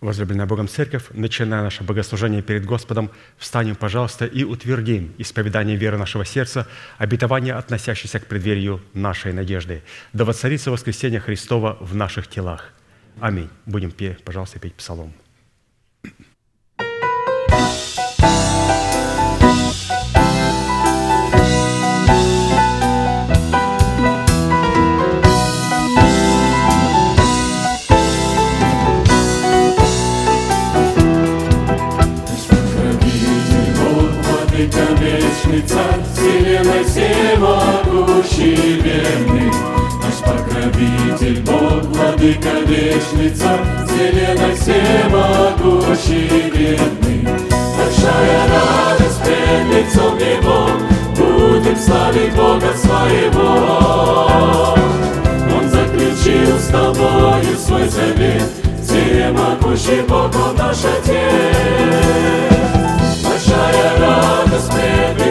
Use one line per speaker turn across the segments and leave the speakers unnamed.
Возлюбленная Богом Церковь, начиная наше богослужение перед Господом, встанем, пожалуйста, и утвердим исповедание веры нашего сердца, обетование, относящееся к преддверию нашей надежды. Да воцарится воскресение Христова в наших телах. Аминь. Будем, петь, пожалуйста, петь псалом.
Вечный царь, вселенной всемогущий верный. Наш покровитель Бог, владыка вечный царь, вселенной всемогущий верный. Большая радость пред лицом Его, будем славить Бога своего. Он заключил с тобою свой завет, всемогущий Бог, Он наш Отец большая радость пред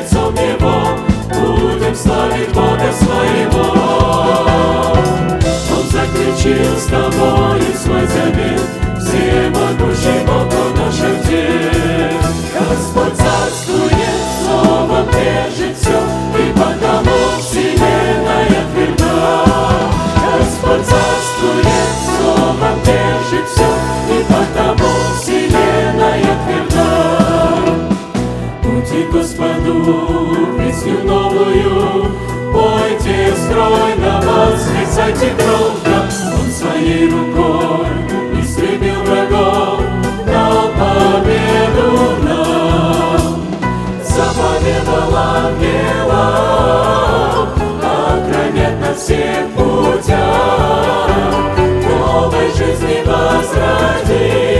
Он заключил с тобой свой завет, всемогущий Бог, Он наш Отец. Господь царствует, словом держит все, и потому вселенная тверда. Господь царствует, словом держит все, и потому Господу песню новую, Пойте стройно, восклицайте громко, Он своей рукой истребил врагов, Дал победу нам. Заповедал ангелам, Охранять на всех путях, Новой жизни возродил,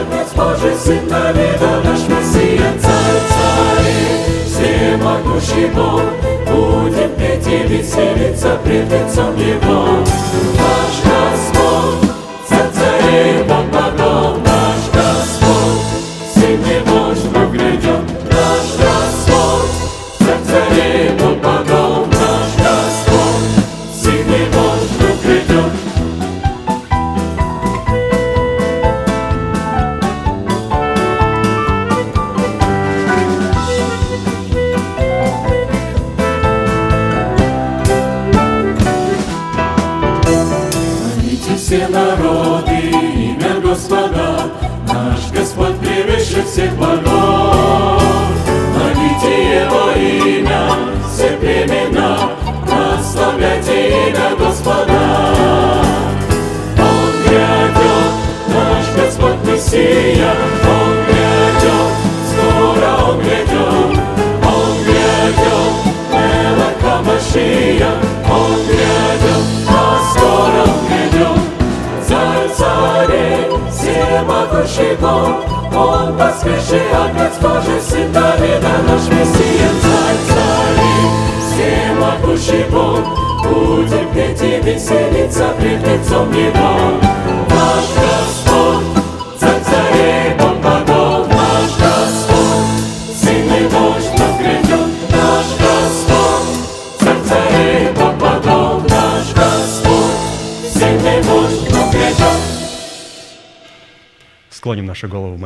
Агнец Божий, Сын Давида, наш Мессия. Царь царей, всемогущий Бог, Будем петь и веселиться пред лицом Его.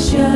show.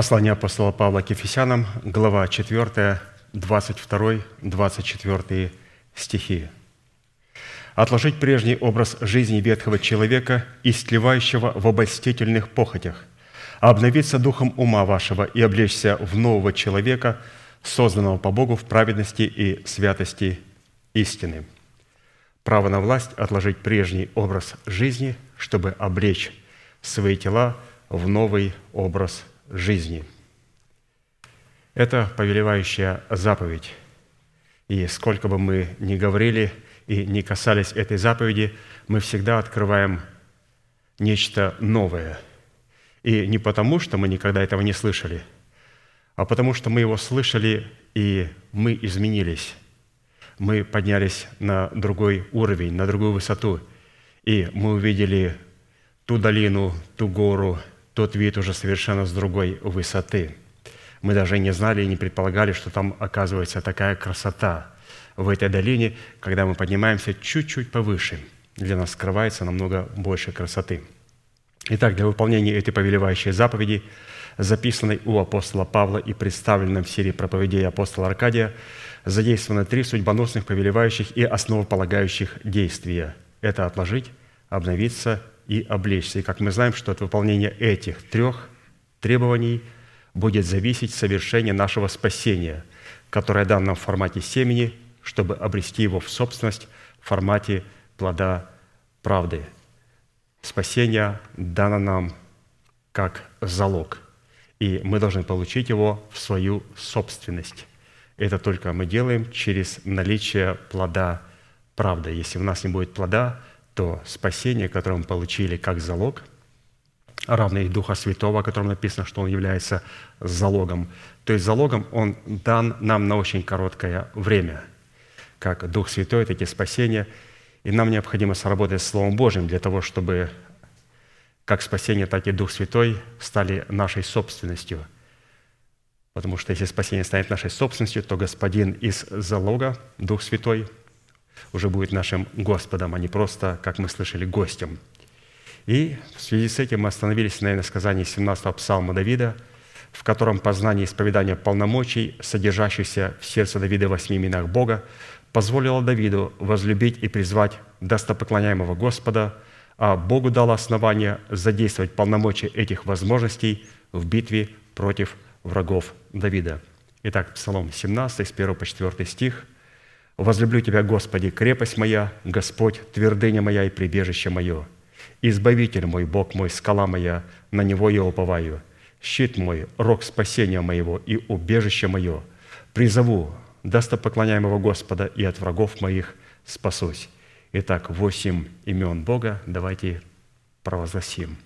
Послание апостола Павла к Ефесянам, глава 4, 22-24 стихи. «Отложить прежний образ жизни ветхого человека, истлевающего в обольстительных похотях, обновиться духом ума вашего и облечься в нового человека, созданного по Богу в праведности и святости истины». Право на власть отложить прежний образ жизни, чтобы облечь свои тела в новый образ жизни. Это повелевающая заповедь. И сколько бы мы ни говорили и не касались этой заповеди, мы всегда открываем нечто новое. И не потому, что мы никогда этого не слышали, а потому что мы его слышали, и мы изменились. Мы поднялись на другой уровень, на другую высоту, и мы увидели ту долину, ту гору, тот вид уже совершенно с другой высоты. Мы даже не знали и не предполагали, что там оказывается такая красота в этой долине, когда мы поднимаемся чуть-чуть повыше. Для нас скрывается намного больше красоты. Итак, для выполнения этой повелевающей заповеди, записанной у апостола Павла и представленной в серии проповедей апостола Аркадия, задействованы три судьбоносных, повелевающих и основополагающих действия. Это отложить, обновиться и облечься. И как мы знаем, что от выполнения этих трех требований будет зависеть совершение нашего спасения, которое дано нам в формате семени, чтобы обрести его в собственность в формате плода правды. Спасение дано нам как залог, и мы должны получить его в свою собственность. Это только мы делаем через наличие плода правды. Если у нас не будет плода, то спасение, которое мы получили как залог, равный Духа Святого, о котором написано, что он является залогом. То есть залогом он дан нам на очень короткое время, как Дух Святой, так и спасение. И нам необходимо сработать с Словом Божьим для того, чтобы как спасение, так и Дух Святой стали нашей собственностью. Потому что если спасение станет нашей собственностью, то Господин из залога, Дух Святой – уже будет нашим Господом, а не просто, как мы слышали, гостем. И в связи с этим мы остановились на сказании 17-го псалма Давида, в котором познание исповедания полномочий, содержащихся в сердце Давида в восьми именах Бога, позволило Давиду возлюбить и призвать достопоклоняемого Господа, а Богу дало основание задействовать полномочия этих возможностей в битве против врагов Давида. Итак, Псалом 17, с 1 по 4 стих – Возлюблю Тебя, Господи, крепость моя, Господь, твердыня моя и прибежище мое. Избавитель мой, Бог мой, скала моя, на Него я уповаю. Щит мой, рог спасения моего и убежище мое. Призову достопоклоняемого Господа и от врагов моих спасусь. Итак, восемь имен Бога давайте провозгласим.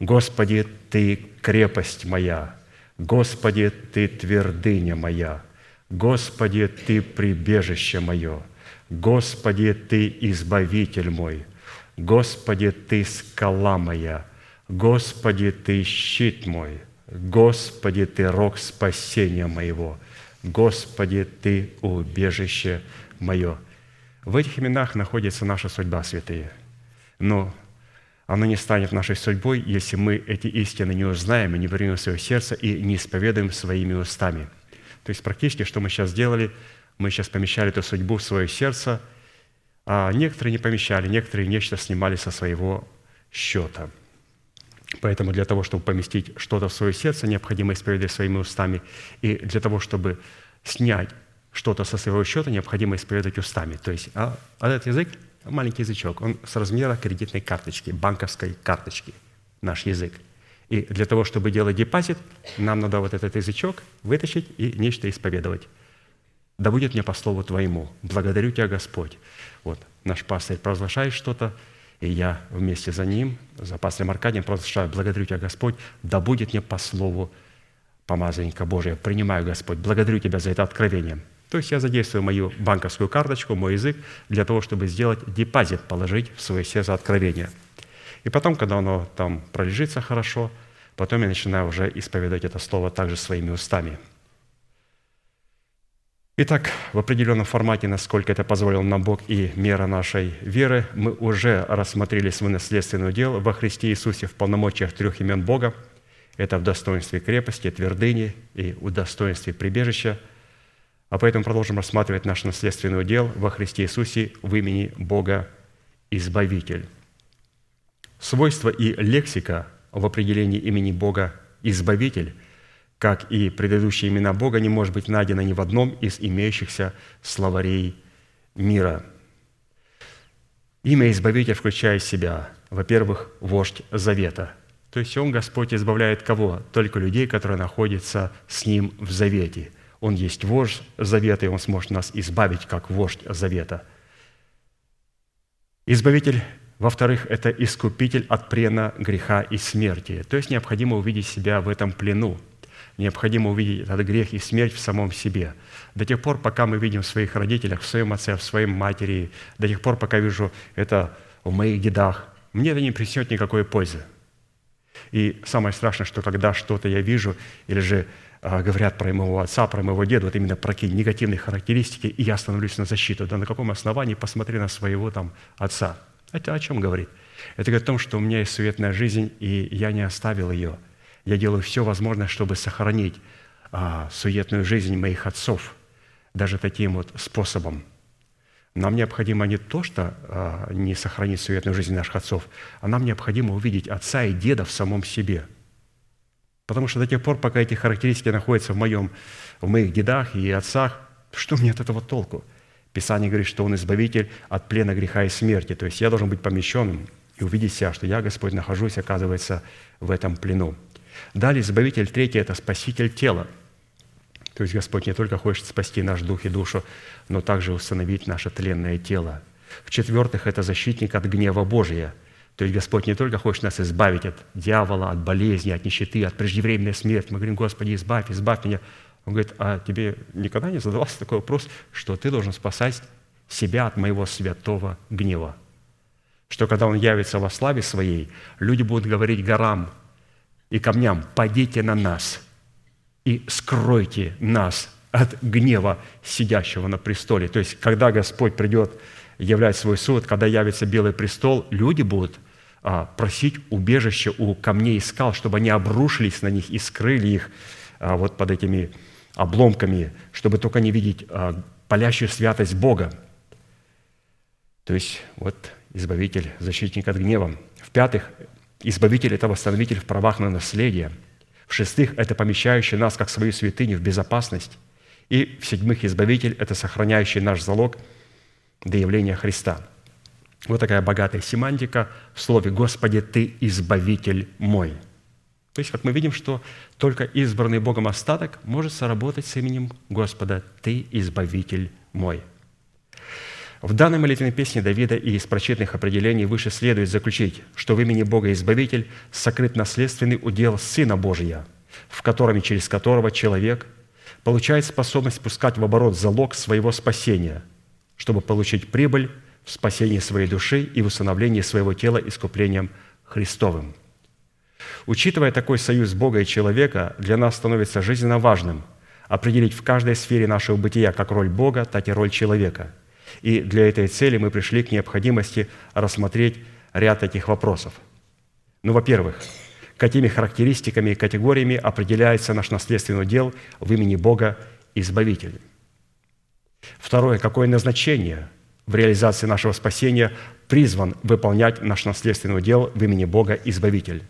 Господи, Ты крепость моя, Господи, Ты твердыня моя, Господи, Ты прибежище мое, Господи, Ты избавитель мой, Господи, Ты скала моя, Господи, Ты щит мой, Господи, Ты рог спасения моего, Господи, Ты убежище мое. В этих именах находится наша судьба, святые. Но оно не станет нашей судьбой, если мы эти истины не узнаем и не примем в свое сердце и не исповедуем своими устами – то есть практически, что мы сейчас сделали, мы сейчас помещали эту судьбу в свое сердце, а некоторые не помещали, некоторые нечто снимали со своего счета. Поэтому для того, чтобы поместить что-то в свое сердце, необходимо исповедовать своими устами. И для того, чтобы снять что-то со своего счета, необходимо исповедовать устами. То есть а, а этот язык – маленький язычок, он с размера кредитной карточки, банковской карточки, наш язык – и для того, чтобы делать депозит, нам надо вот этот язычок вытащить и нечто исповедовать. Да будет мне по слову Твоему. Благодарю Тебя, Господь. Вот наш пастырь провозглашает что-то, и я вместе за ним, за пастырем Аркадием провозглашаю, благодарю Тебя, Господь, да будет мне по слову помазанника Божия. Принимаю, Господь, благодарю Тебя за это откровение. То есть я задействую мою банковскую карточку, мой язык, для того, чтобы сделать депозит, положить в свое сердце откровение – и потом, когда оно там пролежится хорошо, потом я начинаю уже исповедовать это слово также своими устами. Итак, в определенном формате, насколько это позволил нам Бог и мера нашей веры, мы уже рассмотрели свой наследственный удел во Христе Иисусе в полномочиях трех имен Бога. это в достоинстве крепости, твердыни и в достоинстве прибежища. А поэтому продолжим рассматривать наш наследственный удел во Христе Иисусе в имени Бога Избавитель. Свойства и лексика в определении имени Бога Избавитель, как и предыдущие имена Бога, не может быть найдено ни в одном из имеющихся словарей мира. Имя Избавитель включает в себя, во-первых, вождь Завета – то есть Он, Господь, избавляет кого? Только людей, которые находятся с Ним в завете. Он есть вождь завета, и Он сможет нас избавить, как вождь завета. Избавитель, во-вторых, это искупитель от плена греха и смерти. То есть необходимо увидеть себя в этом плену. Необходимо увидеть этот грех и смерть в самом себе. До тех пор, пока мы видим в своих родителях, в своем отце, в своей матери, до тех пор, пока вижу это в моих дедах, мне это не принесет никакой пользы. И самое страшное, что когда что-то я вижу, или же э, говорят про моего отца, про моего деда, вот именно про какие негативные характеристики, и я становлюсь на защиту. Да на каком основании посмотри на своего там отца? Это о чем говорит? Это говорит о том, что у меня есть суетная жизнь, и я не оставил ее. Я делаю все возможное, чтобы сохранить а, суетную жизнь моих отцов, даже таким вот способом – нам необходимо не то, что а, не сохранить суетную жизнь наших отцов, а нам необходимо увидеть отца и деда в самом себе. Потому что до тех пор, пока эти характеристики находятся в, моем, в моих дедах и отцах, что мне от этого толку? Писание говорит, что Он избавитель от плена греха и смерти. То есть я должен быть помещенным и увидеть себя, что я, Господь, нахожусь, оказывается, в этом плену. Далее избавитель третий – это спаситель тела – то есть Господь не только хочет спасти наш дух и душу, но также установить наше тленное тело. В-четвертых, это защитник от гнева Божия. То есть Господь не только хочет нас избавить от дьявола, от болезни, от нищеты, от преждевременной смерти. Мы говорим, Господи, избавь, избавь меня. Он говорит, а тебе никогда не задавался такой вопрос, что ты должен спасать себя от моего святого гнева? Что когда Он явится во славе Своей, люди будут говорить горам и камням, «Падите на нас, и скройте нас от гнева сидящего на престоле». То есть, когда Господь придет являть свой суд, когда явится Белый престол, люди будут а, просить убежище у камней и скал, чтобы они обрушились на них и скрыли их а, вот под этими обломками, чтобы только не видеть а, палящую святость Бога. То есть вот избавитель, защитник от гнева. В-пятых, избавитель – это восстановитель в правах на наследие – в-шестых, это помещающий нас, как свою святыню, в безопасность. И в-седьмых, избавитель – это сохраняющий наш залог до явления Христа. Вот такая богатая семантика в слове «Господи, Ты избавитель мой». То есть, как мы видим, что только избранный Богом остаток может соработать с именем Господа «Ты избавитель мой». В данной молитвенной песне Давида и из прочитанных определений выше следует заключить, что в имени Бога Избавитель сокрыт наследственный удел Сына Божия, в котором и через которого человек получает способность пускать в оборот залог своего спасения, чтобы получить прибыль в спасении своей души и в усыновлении своего тела искуплением Христовым. Учитывая такой союз Бога и человека, для нас становится жизненно важным определить в каждой сфере нашего бытия как роль Бога, так и роль человека – и для этой цели мы пришли к необходимости рассмотреть ряд этих вопросов. Ну, во-первых, какими характеристиками и категориями определяется наш наследственный удел в имени Бога Избавителя. Второе, какое назначение в реализации нашего спасения призван выполнять наш наследственный удел в имени Бога Избавитель.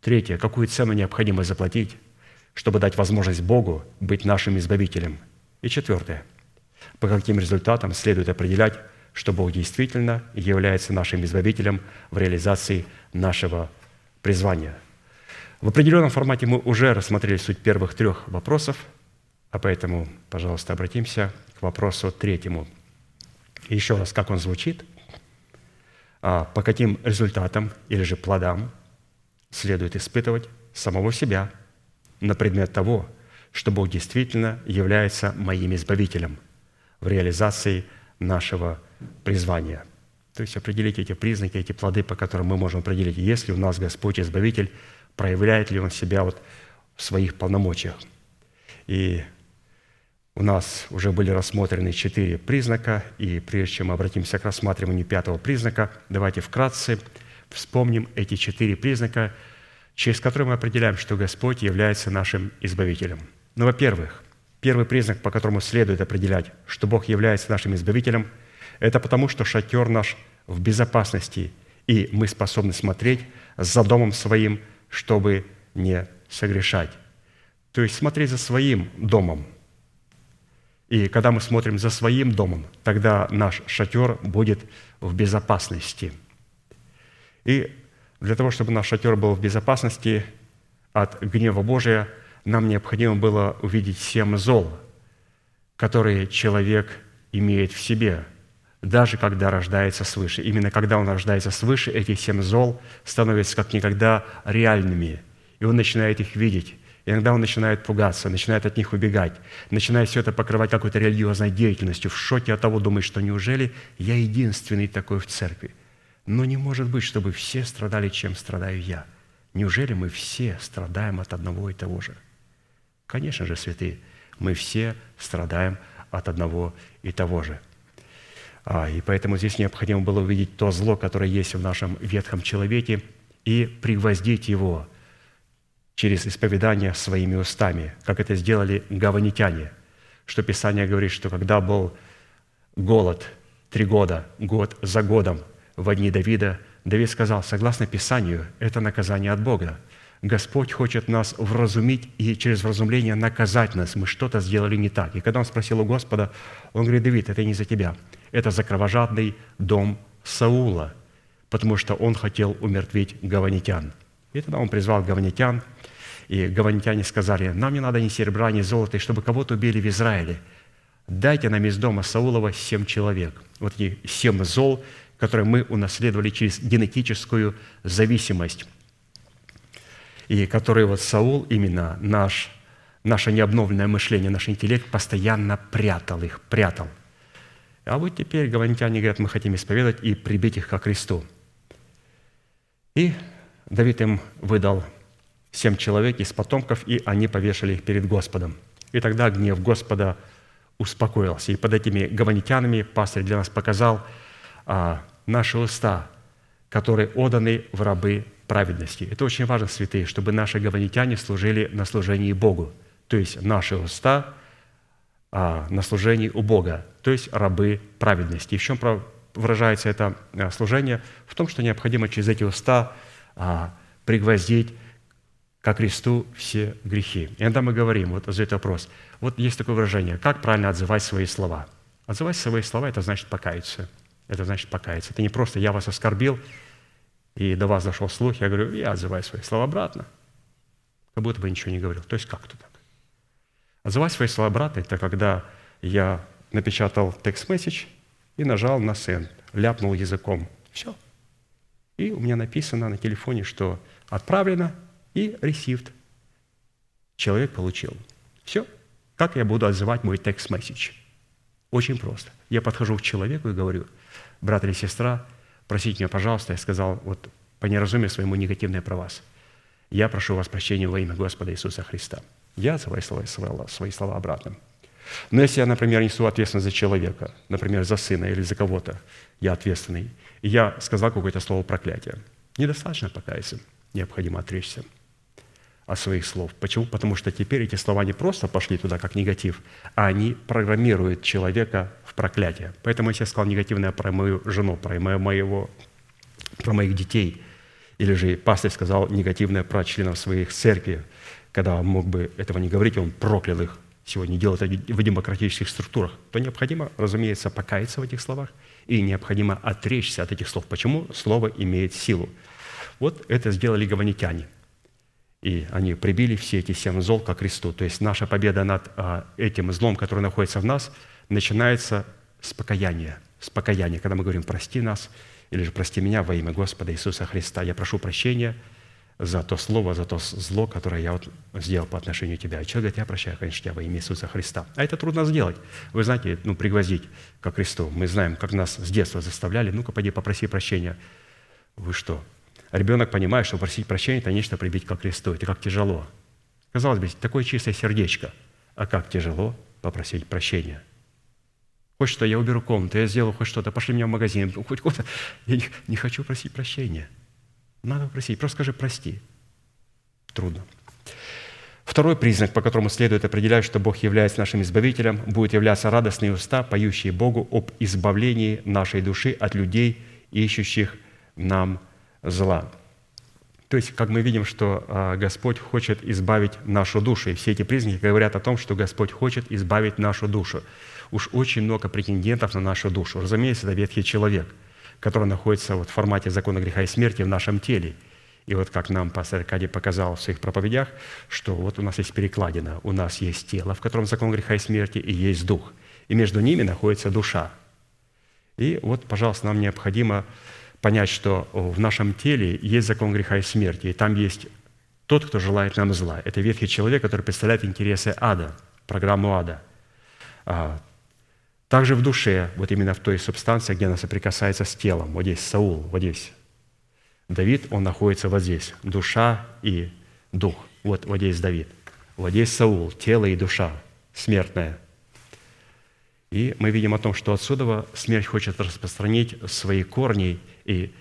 Третье, какую цену необходимо заплатить, чтобы дать возможность Богу быть нашим Избавителем. И четвертое – по каким результатам следует определять, что Бог действительно является нашим избавителем в реализации нашего призвания. В определенном формате мы уже рассмотрели суть первых трех вопросов, а поэтому, пожалуйста, обратимся к вопросу третьему. еще раз, как он звучит, а по каким результатам или же плодам следует испытывать самого себя на предмет того, что Бог действительно является моим избавителем – в реализации нашего призвания. То есть определить эти признаки, эти плоды, по которым мы можем определить, есть ли у нас Господь Избавитель, проявляет ли Он себя вот в своих полномочиях. И у нас уже были рассмотрены четыре признака, и прежде чем мы обратимся к рассматриванию пятого признака, давайте вкратце вспомним эти четыре признака, через который мы определяем, что Господь является нашим избавителем. Ну, во-первых, первый признак, по которому следует определять, что Бог является нашим избавителем, это потому, что шатер наш в безопасности, и мы способны смотреть за домом своим, чтобы не согрешать. То есть смотреть за своим домом. И когда мы смотрим за своим домом, тогда наш шатер будет в безопасности. И для того, чтобы наш шатер был в безопасности от гнева Божия, нам необходимо было увидеть семь зол, которые человек имеет в себе, даже когда рождается свыше. Именно когда он рождается свыше, эти семь зол становятся как никогда реальными, и он начинает их видеть. Иногда он начинает пугаться, начинает от них убегать, начинает все это покрывать какой-то религиозной деятельностью, в шоке от того, думает, что неужели я единственный такой в церкви. Но не может быть, чтобы все страдали, чем страдаю я. Неужели мы все страдаем от одного и того же? Конечно же, святые, мы все страдаем от одного и того же. А, и поэтому здесь необходимо было увидеть то зло, которое есть в нашем ветхом человеке, и пригвоздить его через исповедание своими устами, как это сделали гаванитяне, что Писание говорит, что когда был голод три года, год за годом, в дни Давида, Давид сказал, согласно Писанию, это наказание от Бога. Господь хочет нас вразумить и через вразумление наказать нас. Мы что-то сделали не так. И когда он спросил у Господа, он говорит, Давид, это не за тебя. Это за кровожадный дом Саула, потому что он хотел умертвить гаванитян. И тогда он призвал гаванитян, и гаванитяне сказали, нам не надо ни серебра, ни золота, и чтобы кого-то убили в Израиле. Дайте нам из дома Саулова семь человек. Вот эти семь зол, которые мы унаследовали через генетическую зависимость, и которые вот Саул, именно наш, наше необновленное мышление, наш интеллект постоянно прятал их, прятал. А вот теперь гаванитяне говорят, мы хотим исповедать и прибить их ко кресту. И Давид им выдал семь человек из потомков, и они повешали их перед Господом. И тогда гнев Господа успокоился. И под этими гаванитянами пастырь для нас показал а, наши уста, которые отданы в рабы праведности. Это очень важно, святые, чтобы наши гаванитяне служили на служении Богу. То есть наши уста а, на служении у Бога, то есть рабы праведности. И в чем выражается это а, служение? В том, что необходимо через эти уста а, пригвоздить ко кресту все грехи. И иногда мы говорим, вот за этот вопрос, вот есть такое выражение, как правильно отзывать свои слова. Отзывать свои слова – это значит покаяться – это значит покаяться. Это не просто «я вас оскорбил», и до вас зашел слух, я говорю, я отзываю свои слова обратно. Как будто бы ничего не говорил. То есть как-то так. Отзывать свои слова обратно – это когда я напечатал текст-месседж и нажал на send, ляпнул языком. Все. И у меня написано на телефоне, что отправлено и received. Человек получил. Все. Как я буду отзывать мой текст-месседж? Очень просто. Я подхожу к человеку и говорю – брат или сестра, просите меня, пожалуйста, я сказал вот по неразумию своему негативное про вас. Я прошу вас прощения во имя Господа Иисуса Христа. Я свои слова, свои слова обратно. Но если я, например, несу ответственность за человека, например, за сына или за кого-то, я ответственный, и я сказал какое-то слово проклятия, недостаточно покаяться, необходимо отречься – от своих слов. Почему? Потому что теперь эти слова не просто пошли туда как негатив, а они программируют человека в проклятие. Поэтому если я сказал негативное про мою жену, про моего, про моих детей, или же пастор сказал негативное про членов своих церкви, когда он мог бы этого не говорить, он проклял их, сегодня делает в демократических структурах, то необходимо, разумеется, покаяться в этих словах и необходимо отречься от этих слов. Почему слово имеет силу? Вот это сделали гаванитяне – и они прибили все эти семь зол ко кресту. То есть наша победа над а, этим злом, который находится в нас, начинается с покаяния. С покаяния, когда мы говорим «прости нас» или же «прости меня во имя Господа Иисуса Христа». Я прошу прощения за то слово, за то зло, которое я вот сделал по отношению к тебя. И человек говорит, я прощаю, конечно, тебя во имя Иисуса Христа. А это трудно сделать. Вы знаете, ну, пригвоздить ко кресту. Мы знаем, как нас с детства заставляли. Ну-ка, пойди попроси прощения. Вы что, Ребенок понимает, что просить прощения – это нечто прибить ко кресту. Это как тяжело. Казалось бы, такое чистое сердечко. А как тяжело попросить прощения. Хоть что, я уберу комнату, я сделаю хоть что-то, пошли меня в магазин, хоть куда-то. Я не, не хочу просить прощения. Надо просить, просто скажи «прости». трудно. Второй признак, по которому следует определять, что Бог является нашим избавителем, будет являться радостные уста, поющие Богу об избавлении нашей души от людей, ищущих нам зла. То есть, как мы видим, что а, Господь хочет избавить нашу душу. И все эти признаки говорят о том, что Господь хочет избавить нашу душу. Уж очень много претендентов на нашу душу. Разумеется, это ветхий человек, который находится вот в формате закона греха и смерти в нашем теле – и вот как нам пастор Аркадий показал в своих проповедях, что вот у нас есть перекладина, у нас есть тело, в котором закон греха и смерти, и есть дух. И между ними находится душа. И вот, пожалуйста, нам необходимо понять, что в нашем теле есть закон греха и смерти, и там есть тот, кто желает нам зла. Это ветхий человек, который представляет интересы ада, программу ада. А, также в душе, вот именно в той субстанции, где она соприкасается с телом. Вот здесь Саул, вот здесь Давид, он находится вот здесь, душа и дух. Вот, вот здесь Давид. Вот здесь Саул, тело и душа, смертная. И мы видим о том, что отсюда смерть хочет распространить свои корни и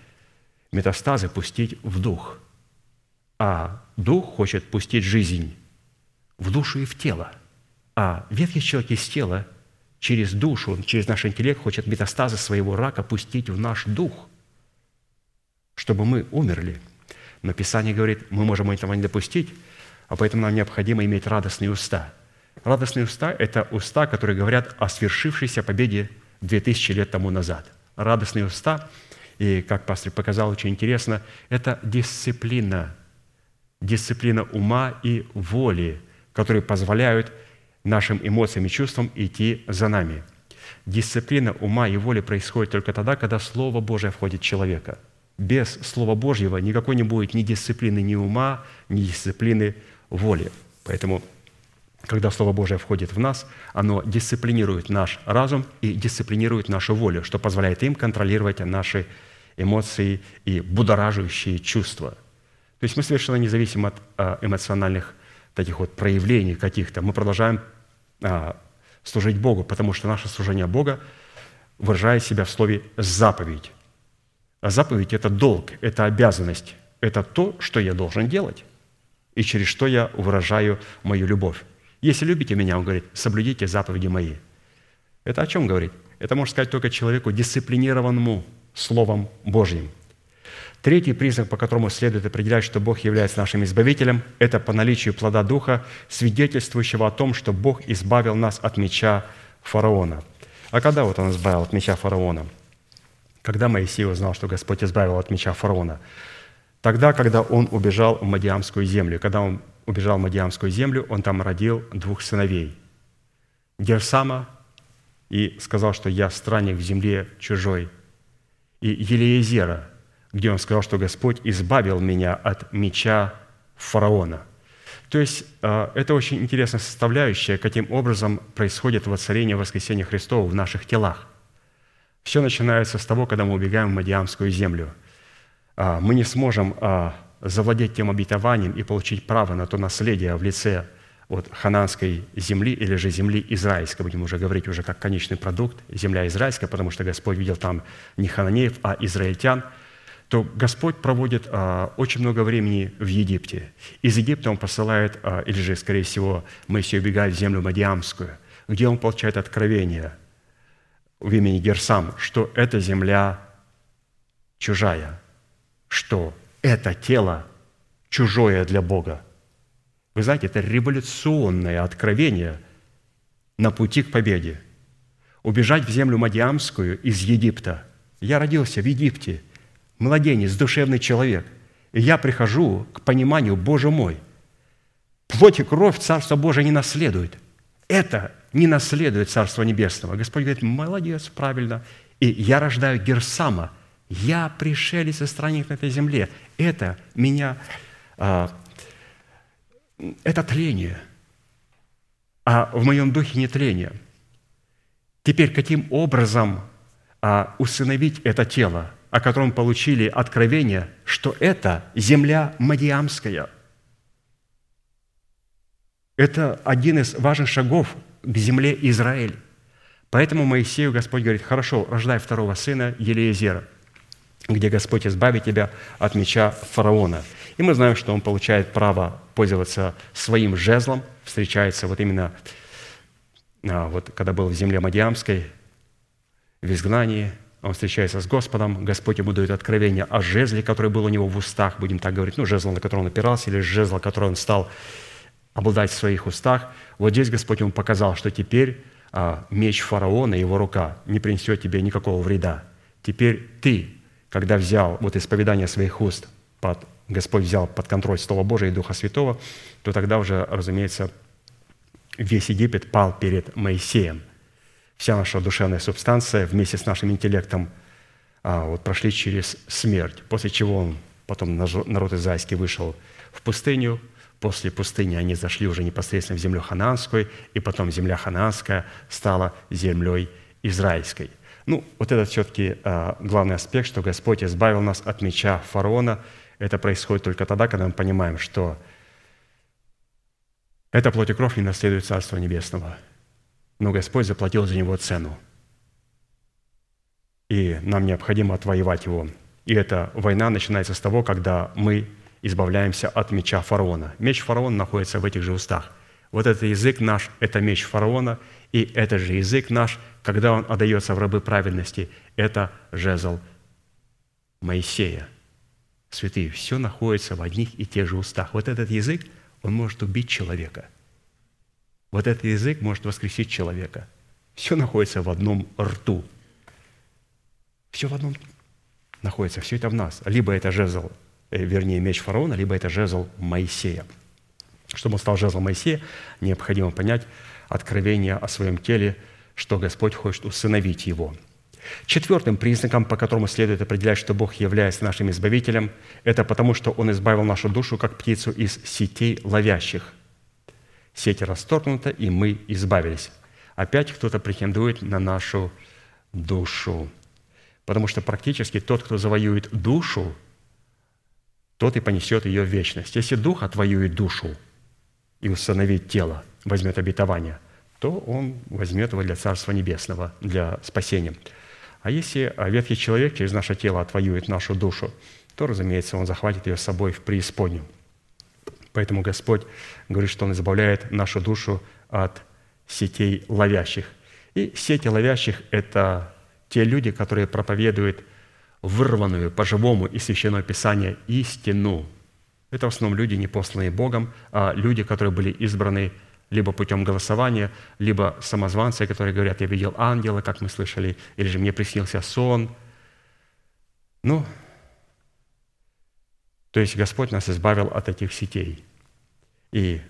метастазы пустить в дух. А дух хочет пустить жизнь в душу и в тело. А ветхий человек из тела через душу, через наш интеллект хочет метастазы своего рака пустить в наш дух – чтобы мы умерли. Но Писание говорит, мы можем этого не допустить, а поэтому нам необходимо иметь радостные уста. Радостные уста – это уста, которые говорят о свершившейся победе 2000 лет тому назад. Радостные уста, и, как пастор показал, очень интересно, это дисциплина, дисциплина ума и воли, которые позволяют нашим эмоциям и чувствам идти за нами. Дисциплина ума и воли происходит только тогда, когда Слово Божие входит в человека – без Слова Божьего никакой не будет ни дисциплины ни ума, ни дисциплины воли. Поэтому, когда Слово Божье входит в нас, оно дисциплинирует наш разум и дисциплинирует нашу волю, что позволяет им контролировать наши эмоции и будоражащие чувства. То есть мы совершенно независим от а, эмоциональных таких вот проявлений каких-то. Мы продолжаем а, служить Богу, потому что наше служение Бога выражает себя в слове «заповедь». А заповедь – это долг, это обязанность, это то, что я должен делать, и через что я выражаю мою любовь. Если любите меня, он говорит, соблюдите заповеди мои. Это о чем говорит? Это можно сказать только человеку, дисциплинированному Словом Божьим. Третий признак, по которому следует определять, что Бог является нашим избавителем, это по наличию плода Духа, свидетельствующего о том, что Бог избавил нас от меча фараона. А когда вот он избавил от меча фараона – когда Моисей узнал, что Господь избавил от меча фараона? Тогда, когда он убежал в Мадиамскую землю. Когда он убежал в Мадиамскую землю, он там родил двух сыновей. Герсама и сказал, что я странник в земле чужой. И Елеезера, где он сказал, что Господь избавил меня от меча фараона. То есть э, это очень интересная составляющая, каким образом происходит воцарение воскресения Христова в наших телах – все начинается с того, когда мы убегаем в Мадиамскую землю. А, мы не сможем а, завладеть тем обетованием и получить право на то наследие в лице вот, хананской земли или же земли израильской, будем уже говорить уже как конечный продукт, земля израильская, потому что Господь видел там не хананеев, а израильтян, то Господь проводит а, очень много времени в Египте. Из Египта Он посылает, а, или же, скорее всего, Моисей убегает в землю Мадиамскую, где Он получает откровение – в имени Герсам, что эта земля чужая, что это тело чужое для Бога. Вы знаете, это революционное откровение на пути к победе. Убежать в землю Мадиамскую из Египта. Я родился в Египте, младенец, душевный человек. И я прихожу к пониманию, Боже мой, плоть и кровь Царство Божие не наследует. Это не наследует Царство Небесного. Господь говорит, молодец, правильно. И я рождаю Герсама. Я пришелец и странник на этой земле. Это меня, а, это тление. А в моем духе не тление. Теперь, каким образом а, усыновить это тело, о котором получили откровение, что это земля Мадиамская – это один из важных шагов к земле Израиль. Поэтому Моисею Господь говорит, хорошо, рождай второго сына Елеезера. Где Господь избавит тебя от меча фараона. И мы знаем, что он получает право пользоваться своим жезлом, встречается вот именно, а, вот когда был в земле Мадиамской, в изгнании, он встречается с Господом, Господь ему дает откровение о жезле, который был у него в устах, будем так говорить, ну, жезл, на который он опирался, или жезл, который он стал обладать в своих устах. Вот здесь Господь ему показал, что теперь а, меч фараона, его рука, не принесет тебе никакого вреда. Теперь ты, когда взял вот исповедание своих уст, под, Господь взял под контроль Слова Божия и Духа Святого, то тогда уже, разумеется, весь Египет пал перед Моисеем. Вся наша душевная субстанция вместе с нашим интеллектом а, вот, прошли через смерть, после чего он, потом народ израильский вышел в пустыню, После пустыни они зашли уже непосредственно в землю ханаанскую, и потом земля ханаанская стала землей израильской. Ну, вот это все-таки э, главный аспект, что Господь избавил нас от меча фараона. Это происходит только тогда, когда мы понимаем, что эта плоть и кровь не наследует Царство Небесного. Но Господь заплатил за него цену. И нам необходимо отвоевать его. И эта война начинается с того, когда мы избавляемся от меча фараона. Меч фараона находится в этих же устах. Вот этот язык наш – это меч фараона, и этот же язык наш, когда он отдается в рабы праведности, это жезл Моисея. Святые, все находится в одних и тех же устах. Вот этот язык, он может убить человека. Вот этот язык может воскресить человека. Все находится в одном рту. Все в одном находится, все это в нас. Либо это жезл Э, вернее, меч фараона, либо это жезл Моисея. Чтобы он стал жезлом Моисея, необходимо понять откровение о своем теле, что Господь хочет усыновить его. Четвертым признаком, по которому следует определять, что Бог является нашим избавителем, это потому, что Он избавил нашу душу, как птицу, из сетей ловящих. Сети расторгнуты, и мы избавились. Опять кто-то претендует на нашу душу. Потому что практически тот, кто завоюет душу, тот и понесет ее в вечность. Если Дух отвоюет душу и установит тело, возьмет обетование, то он возьмет его для Царства Небесного, для спасения. А если ветхий человек через наше тело отвоюет нашу душу, то, разумеется, он захватит ее с собой в преисподнюю. Поэтому Господь говорит, что Он избавляет нашу душу от сетей ловящих. И сети ловящих – это те люди, которые проповедуют вырванную по-живому из Священного Писания истину. Это в основном люди, не посланные Богом, а люди, которые были избраны либо путем голосования, либо самозванцы, которые говорят, я видел ангела, как мы слышали, или же мне приснился сон. Ну, то есть Господь нас избавил от этих сетей. И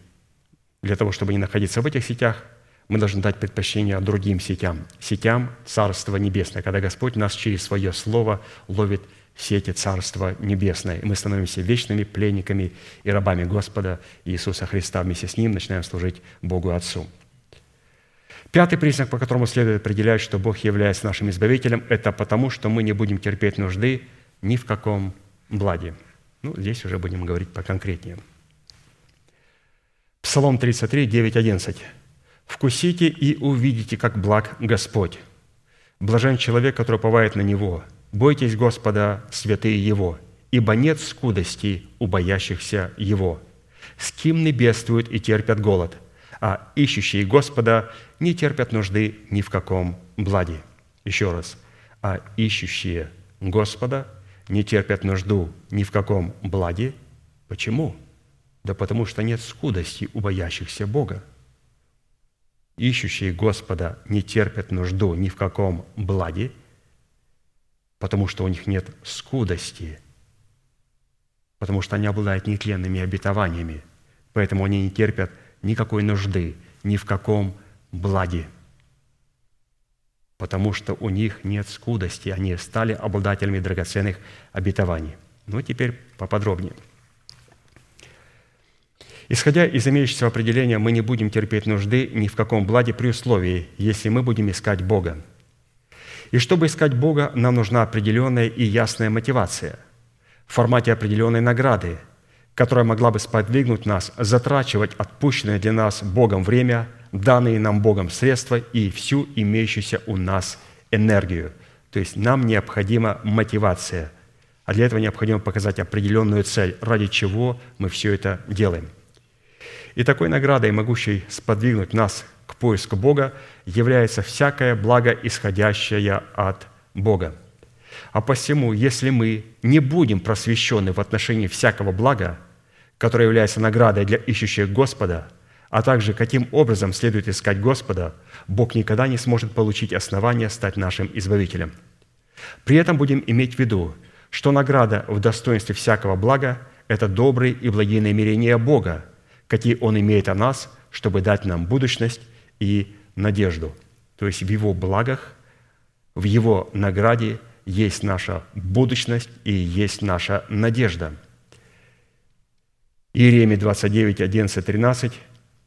для того, чтобы не находиться в этих сетях, мы должны дать предпочтение другим сетям, сетям Царства Небесное, когда Господь нас через Свое Слово ловит сети Царства Небесное. И мы становимся вечными пленниками и рабами Господа Иисуса Христа. Вместе с Ним начинаем служить Богу Отцу. Пятый признак, по которому следует определять, что Бог является нашим избавителем, это потому, что мы не будем терпеть нужды ни в каком благе. Ну, здесь уже будем говорить поконкретнее. Псалом 33, 9, 11. Вкусите и увидите, как благ Господь. Блажен человек, который уповает на Него. Бойтесь Господа, святые Его, ибо нет скудости у боящихся Его. С кем не бедствуют и терпят голод, а ищущие Господа не терпят нужды ни в каком благе. Еще раз. А ищущие Господа не терпят нужду ни в каком благе. Почему? Да потому что нет скудости у боящихся Бога ищущие Господа не терпят нужду ни в каком благе, потому что у них нет скудости, потому что они обладают нетленными обетованиями, поэтому они не терпят никакой нужды ни в каком благе, потому что у них нет скудости, они стали обладателями драгоценных обетований. Ну, теперь поподробнее – Исходя из имеющегося определения, мы не будем терпеть нужды ни в каком благе при условии, если мы будем искать Бога. И чтобы искать Бога, нам нужна определенная и ясная мотивация в формате определенной награды, которая могла бы сподвигнуть нас затрачивать отпущенное для нас Богом время, данные нам Богом средства и всю имеющуюся у нас энергию. То есть нам необходима мотивация А для этого необходимо показать определенную цель, ради чего мы все это делаем. И такой наградой, могущей сподвигнуть нас к поиску Бога, является всякое благо, исходящее от Бога. А посему, если мы не будем просвещены в отношении всякого блага, которое является наградой для ищущих Господа, а также каким образом следует искать Господа, Бог никогда не сможет получить основания стать нашим Избавителем. При этом будем иметь в виду, что награда в достоинстве всякого блага – это добрые и благие намерения Бога, какие Он имеет о нас, чтобы дать нам будущность и надежду. То есть в Его благах, в Его награде есть наша будущность и есть наша надежда. Иеремия 29, 11, 13.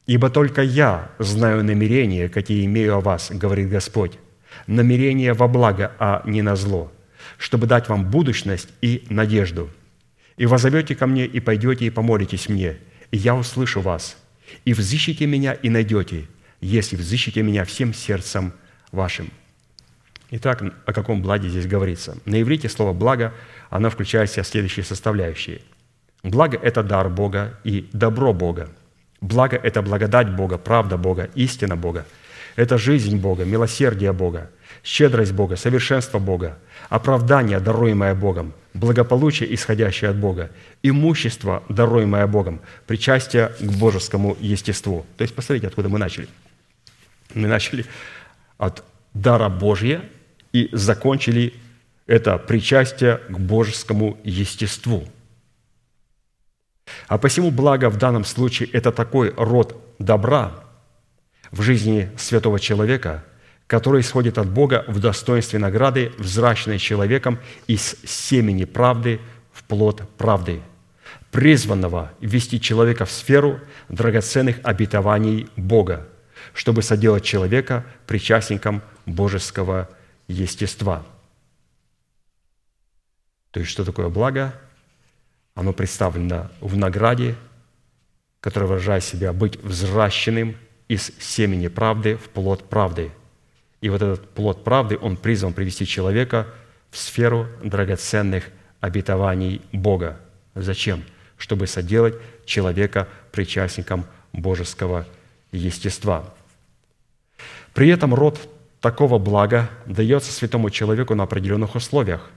«Ибо только я знаю намерения, какие имею о вас, говорит Господь, намерения во благо, а не на зло, чтобы дать вам будущность и надежду. И возовете ко мне, и пойдете, и помолитесь мне, и я услышу вас, и взыщите меня, и найдете, если взыщите меня всем сердцем вашим». Итак, о каком благе здесь говорится? На иврите слово «благо», оно включает в себя следующие составляющие. Благо – это дар Бога и добро Бога. Благо – это благодать Бога, правда Бога, истина Бога. Это жизнь Бога, милосердие Бога, щедрость Бога, совершенство Бога, оправдание, даруемое Богом, благополучие, исходящее от Бога, имущество, даруемое Богом, причастие к божескому естеству. То есть, посмотрите, откуда мы начали. Мы начали от дара Божия и закончили это причастие к божескому естеству. А посему благо в данном случае – это такой род добра в жизни святого человека, который исходит от Бога в достоинстве награды, взращенной человеком из семени правды в плод правды, призванного ввести человека в сферу драгоценных обетований Бога, чтобы соделать человека причастником божеского естества. То есть, что такое благо? Оно представлено в награде, которая выражает себя быть взращенным из семени правды в плод правды. И вот этот плод правды, он призван привести человека в сферу драгоценных обетований Бога. Зачем? Чтобы соделать человека причастником божеского естества. При этом род такого блага дается святому человеку на определенных условиях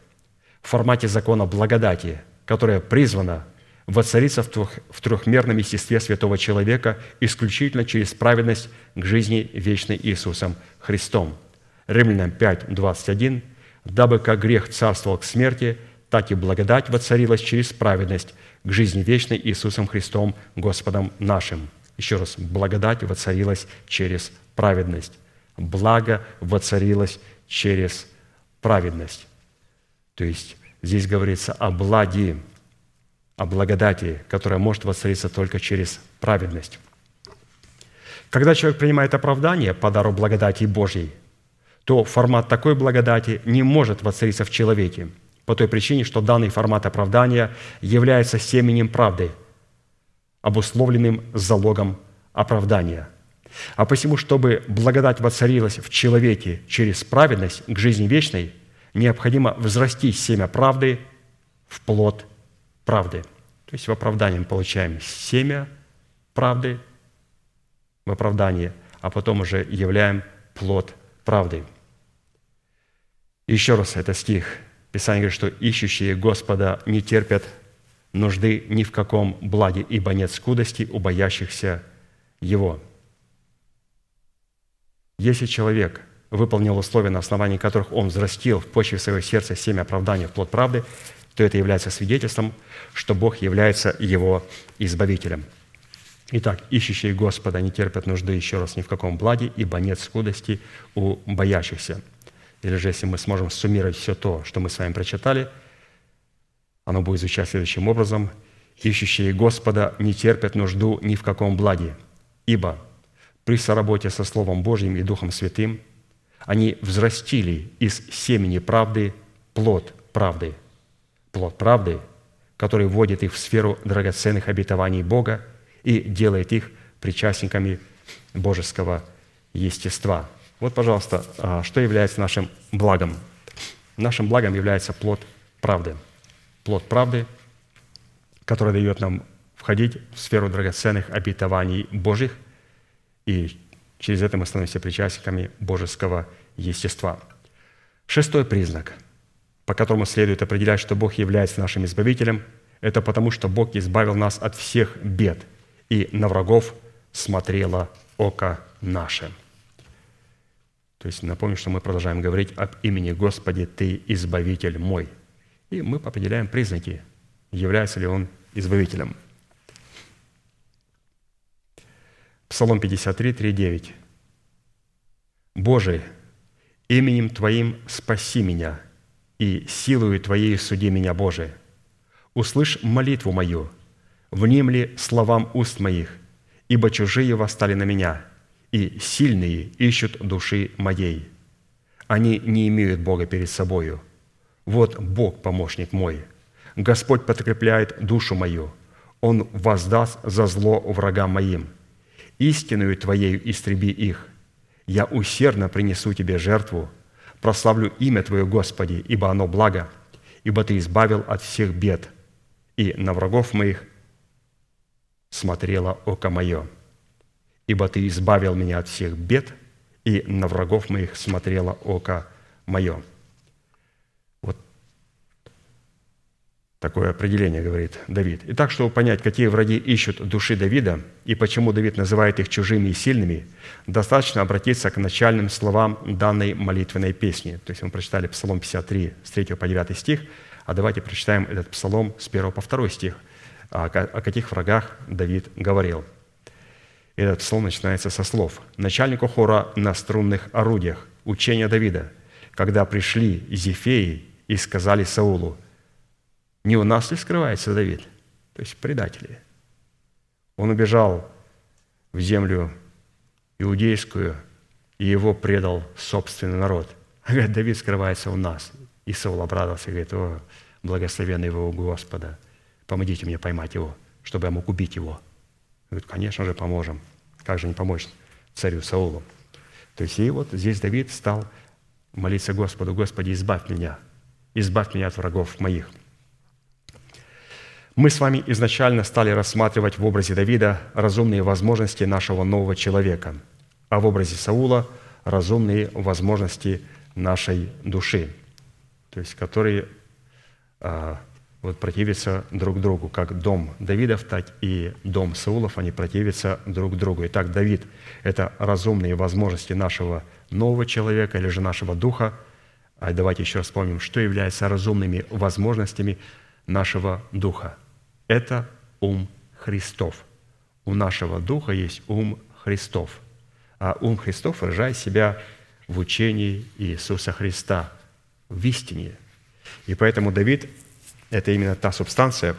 в формате закона благодати, которая призвана воцариться в трехмерном естестве святого человека исключительно через праведность к жизни вечной Иисусом Христом. Римлянам 5, 21. «Дабы как грех царствовал к смерти, так и благодать воцарилась через праведность к жизни вечной Иисусом Христом, Господом нашим». Еще раз, благодать воцарилась через праведность благо воцарилось через праведность. То есть здесь говорится о благе, о благодати, которая может воцариться только через праведность. Когда человек принимает оправдание по дару благодати Божьей, то формат такой благодати не может воцариться в человеке по той причине, что данный формат оправдания является семенем правды, обусловленным залогом оправдания – а посему, чтобы благодать воцарилась в человеке через праведность к жизни вечной, необходимо взрасти семя правды в плод правды. То есть в оправдании мы получаем семя правды в оправдании, а потом уже являем плод правды. Еще раз это стих. Писание говорит, что ищущие Господа не терпят нужды ни в каком благе, ибо нет скудости у боящихся Его. Если человек выполнил условия, на основании которых он взрастил в почве своего сердца семя оправдания плод правды, то это является свидетельством, что Бог является его избавителем. Итак, ищущие Господа не терпят нужды еще раз ни в каком благе, ибо нет скудости у боящихся. Или же, если мы сможем суммировать все то, что мы с вами прочитали, оно будет звучать следующим образом. «Ищущие Господа не терпят нужду ни в каком благе, ибо при соработе со Словом Божьим и Духом Святым они взрастили из семени правды плод правды. Плод правды, который вводит их в сферу драгоценных обетований Бога и делает их причастниками божеского естества. Вот, пожалуйста, а, что является нашим благом? Нашим благом является плод правды. плод правды, который дает нам входить в сферу драгоценных обетований Божьих, и через это мы становимся причастниками божеского естества. Шестой признак, по которому следует определять, что Бог является нашим избавителем, это потому, что Бог избавил нас от всех бед, и на врагов смотрело око наше. То есть напомню, что мы продолжаем говорить об имени Господи, Ты избавитель мой. И мы определяем признаки, является ли Он избавителем – Псалом 53, 3, 9. «Боже, именем Твоим спаси меня, и силою Твоей суди меня, Боже. Услышь молитву мою, внемли словам уст моих, ибо чужие восстали на меня, и сильные ищут души моей. Они не имеют Бога перед собою. Вот Бог, помощник мой. Господь подкрепляет душу мою. Он воздаст за зло врагам моим – истинную Твоею истреби их. Я усердно принесу Тебе жертву, прославлю имя Твое, Господи, ибо оно благо, ибо Ты избавил от всех бед, и на врагов моих смотрело око мое. Ибо Ты избавил меня от всех бед, и на врагов моих смотрело око мое». Такое определение говорит Давид. Итак, чтобы понять, какие враги ищут души Давида и почему Давид называет их чужими и сильными, достаточно обратиться к начальным словам данной молитвенной песни. То есть мы прочитали Псалом 53 с 3 по 9 стих, а давайте прочитаем этот псалом с 1 по 2 стих, о каких врагах Давид говорил. Этот псалом начинается со слов. «Начальнику хора на струнных орудиях, учения Давида, когда пришли Зефеи и сказали Саулу, не у нас ли скрывается Давид? То есть предатели. Он убежал в землю иудейскую, и его предал собственный народ. А говорит, Давид скрывается у нас. И Саул обрадовался и говорит, о, благословенный его у Господа, помогите мне поймать его, чтобы я мог убить его. Говорит, конечно же, поможем. Как же не помочь царю Саулу? То есть и вот здесь Давид стал молиться Господу, Господи, избавь меня, избавь меня от врагов моих – мы с вами изначально стали рассматривать в образе Давида разумные возможности нашего нового человека, а в образе Саула – разумные возможности нашей души, то есть которые а, вот противятся друг другу, как дом Давидов, так и дом Саулов, они противятся друг другу. Итак, Давид – это разумные возможности нашего нового человека или же нашего духа. А давайте еще раз вспомним, что является разумными возможностями нашего духа – это ум Христов. У нашего духа есть ум Христов. А ум Христов выражает себя в учении Иисуса Христа, в истине. И поэтому Давид – это именно та субстанция,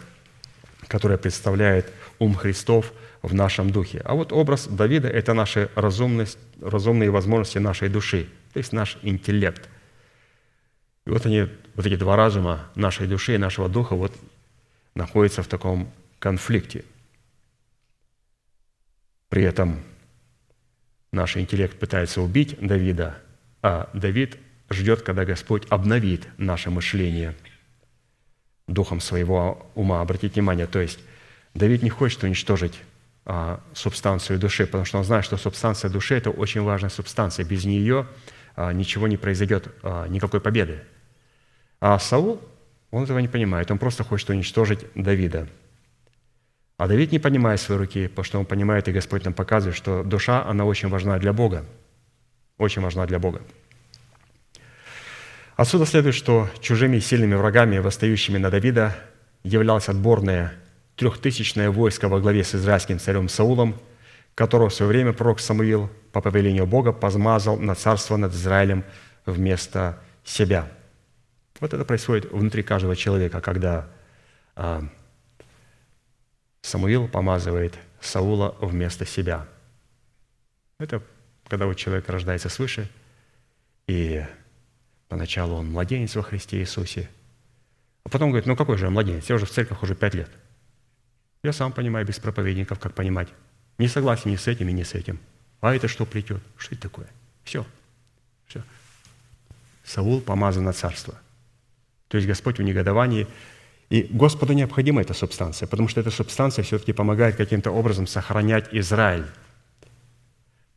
которая представляет ум Христов в нашем духе. А вот образ Давида – это наши разумность, разумные возможности нашей души, то есть наш интеллект. И вот они, вот эти два разума нашей души и нашего духа, вот находится в таком конфликте. При этом наш интеллект пытается убить Давида, а Давид ждет, когда Господь обновит наше мышление духом своего ума. Обратите внимание, то есть Давид не хочет уничтожить а, субстанцию души, потому что он знает, что субстанция души – это очень важная субстанция. Без нее а, ничего не произойдет, а, никакой победы. А Саул он этого не понимает, он просто хочет уничтожить Давида. А Давид не понимает своей руки, потому что он понимает, и Господь нам показывает, что душа, она очень важна для Бога. Очень важна для Бога. Отсюда следует, что чужими сильными врагами, восстающими на Давида, являлось отборное трехтысячное войско во главе с израильским царем Саулом, которого в свое время пророк Самуил по повелению Бога позмазал на царство над Израилем вместо себя – вот это происходит внутри каждого человека, когда а, Самуил помазывает Саула вместо себя. Это когда вот человек рождается свыше, и поначалу он младенец во Христе Иисусе, а потом говорит, ну какой же я младенец, я уже в церковь уже пять лет. Я сам понимаю без проповедников, как понимать. Не согласен ни с этим и ни с этим. А это что плетет? Что это такое? Все. Все. Саул помазан на царство. То есть Господь в негодовании И Господу необходима эта субстанция, потому что эта субстанция все-таки помогает каким-то образом сохранять Израиль,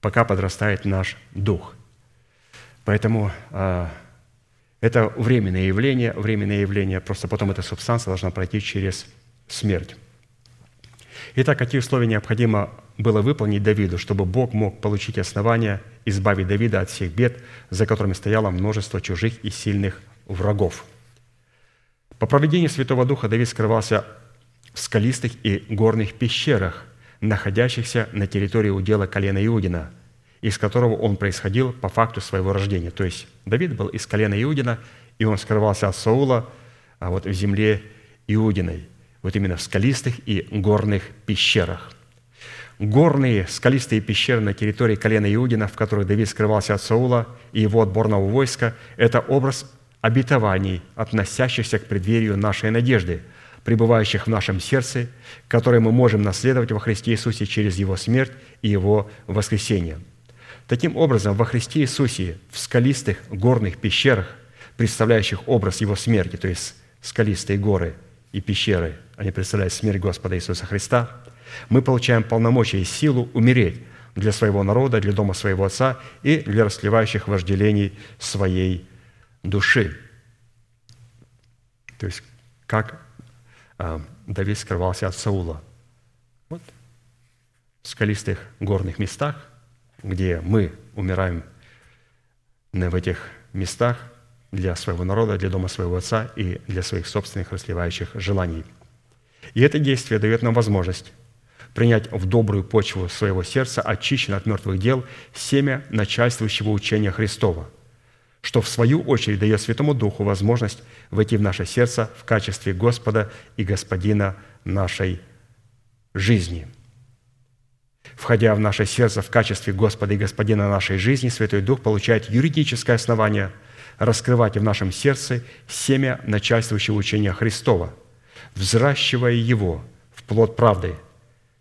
пока подрастает наш дух. Поэтому а, это временное явление, временное явление, просто потом эта субстанция должна пройти через смерть. Итак, какие условия необходимо было выполнить Давиду, чтобы Бог мог получить основания избавить Давида от всех бед, за которыми стояло множество чужих и сильных врагов? По проведению Святого Духа Давид скрывался в скалистых и горных пещерах, находящихся на территории удела колена Иудина, из которого он происходил по факту своего рождения. То есть Давид был из колена Иудина, и он скрывался от Саула а вот в земле Иудиной – вот именно в скалистых и горных пещерах. Горные скалистые пещеры на территории колена Иудина, в которых Давид скрывался от Саула и его отборного войска, это образ обетований, относящихся к преддверию нашей надежды, пребывающих в нашем сердце, которые мы можем наследовать во Христе Иисусе через Его смерть и Его воскресение. Таким образом, во Христе Иисусе в скалистых горных пещерах, представляющих образ Его смерти, то есть скалистые горы и пещеры – они представляют смерть Господа Иисуса Христа, мы получаем полномочия и силу умереть для своего народа, для дома своего Отца и для расливающих вожделений своей души. То есть, как а, Давид скрывался от Саула. Вот в скалистых горных местах, где мы умираем в этих местах для своего народа, для дома своего Отца и для своих собственных расливающих желаний – и это действие дает нам возможность принять в добрую почву своего сердца, очищенное от мертвых дел, семя начальствующего учения Христова, что в свою очередь дает Святому Духу возможность войти в наше сердце в качестве Господа и Господина нашей жизни. Входя в наше сердце в качестве Господа и Господина нашей жизни, Святой Дух получает юридическое основание раскрывать в нашем сердце семя начальствующего учения Христова – взращивая его в плод правды,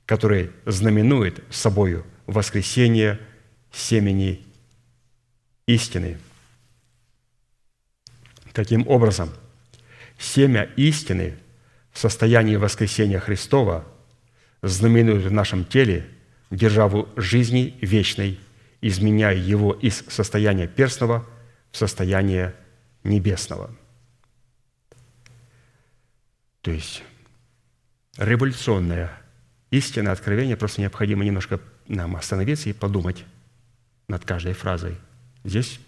который знаменует собою воскресение семени истины. Таким образом, семя истины в состоянии воскресения Христова знаменует в нашем теле державу жизни вечной, изменяя его из состояния перстного в состояние небесного – то есть революционная истина откровения, просто необходимо немножко нам остановиться и подумать над каждой фразой. Здесь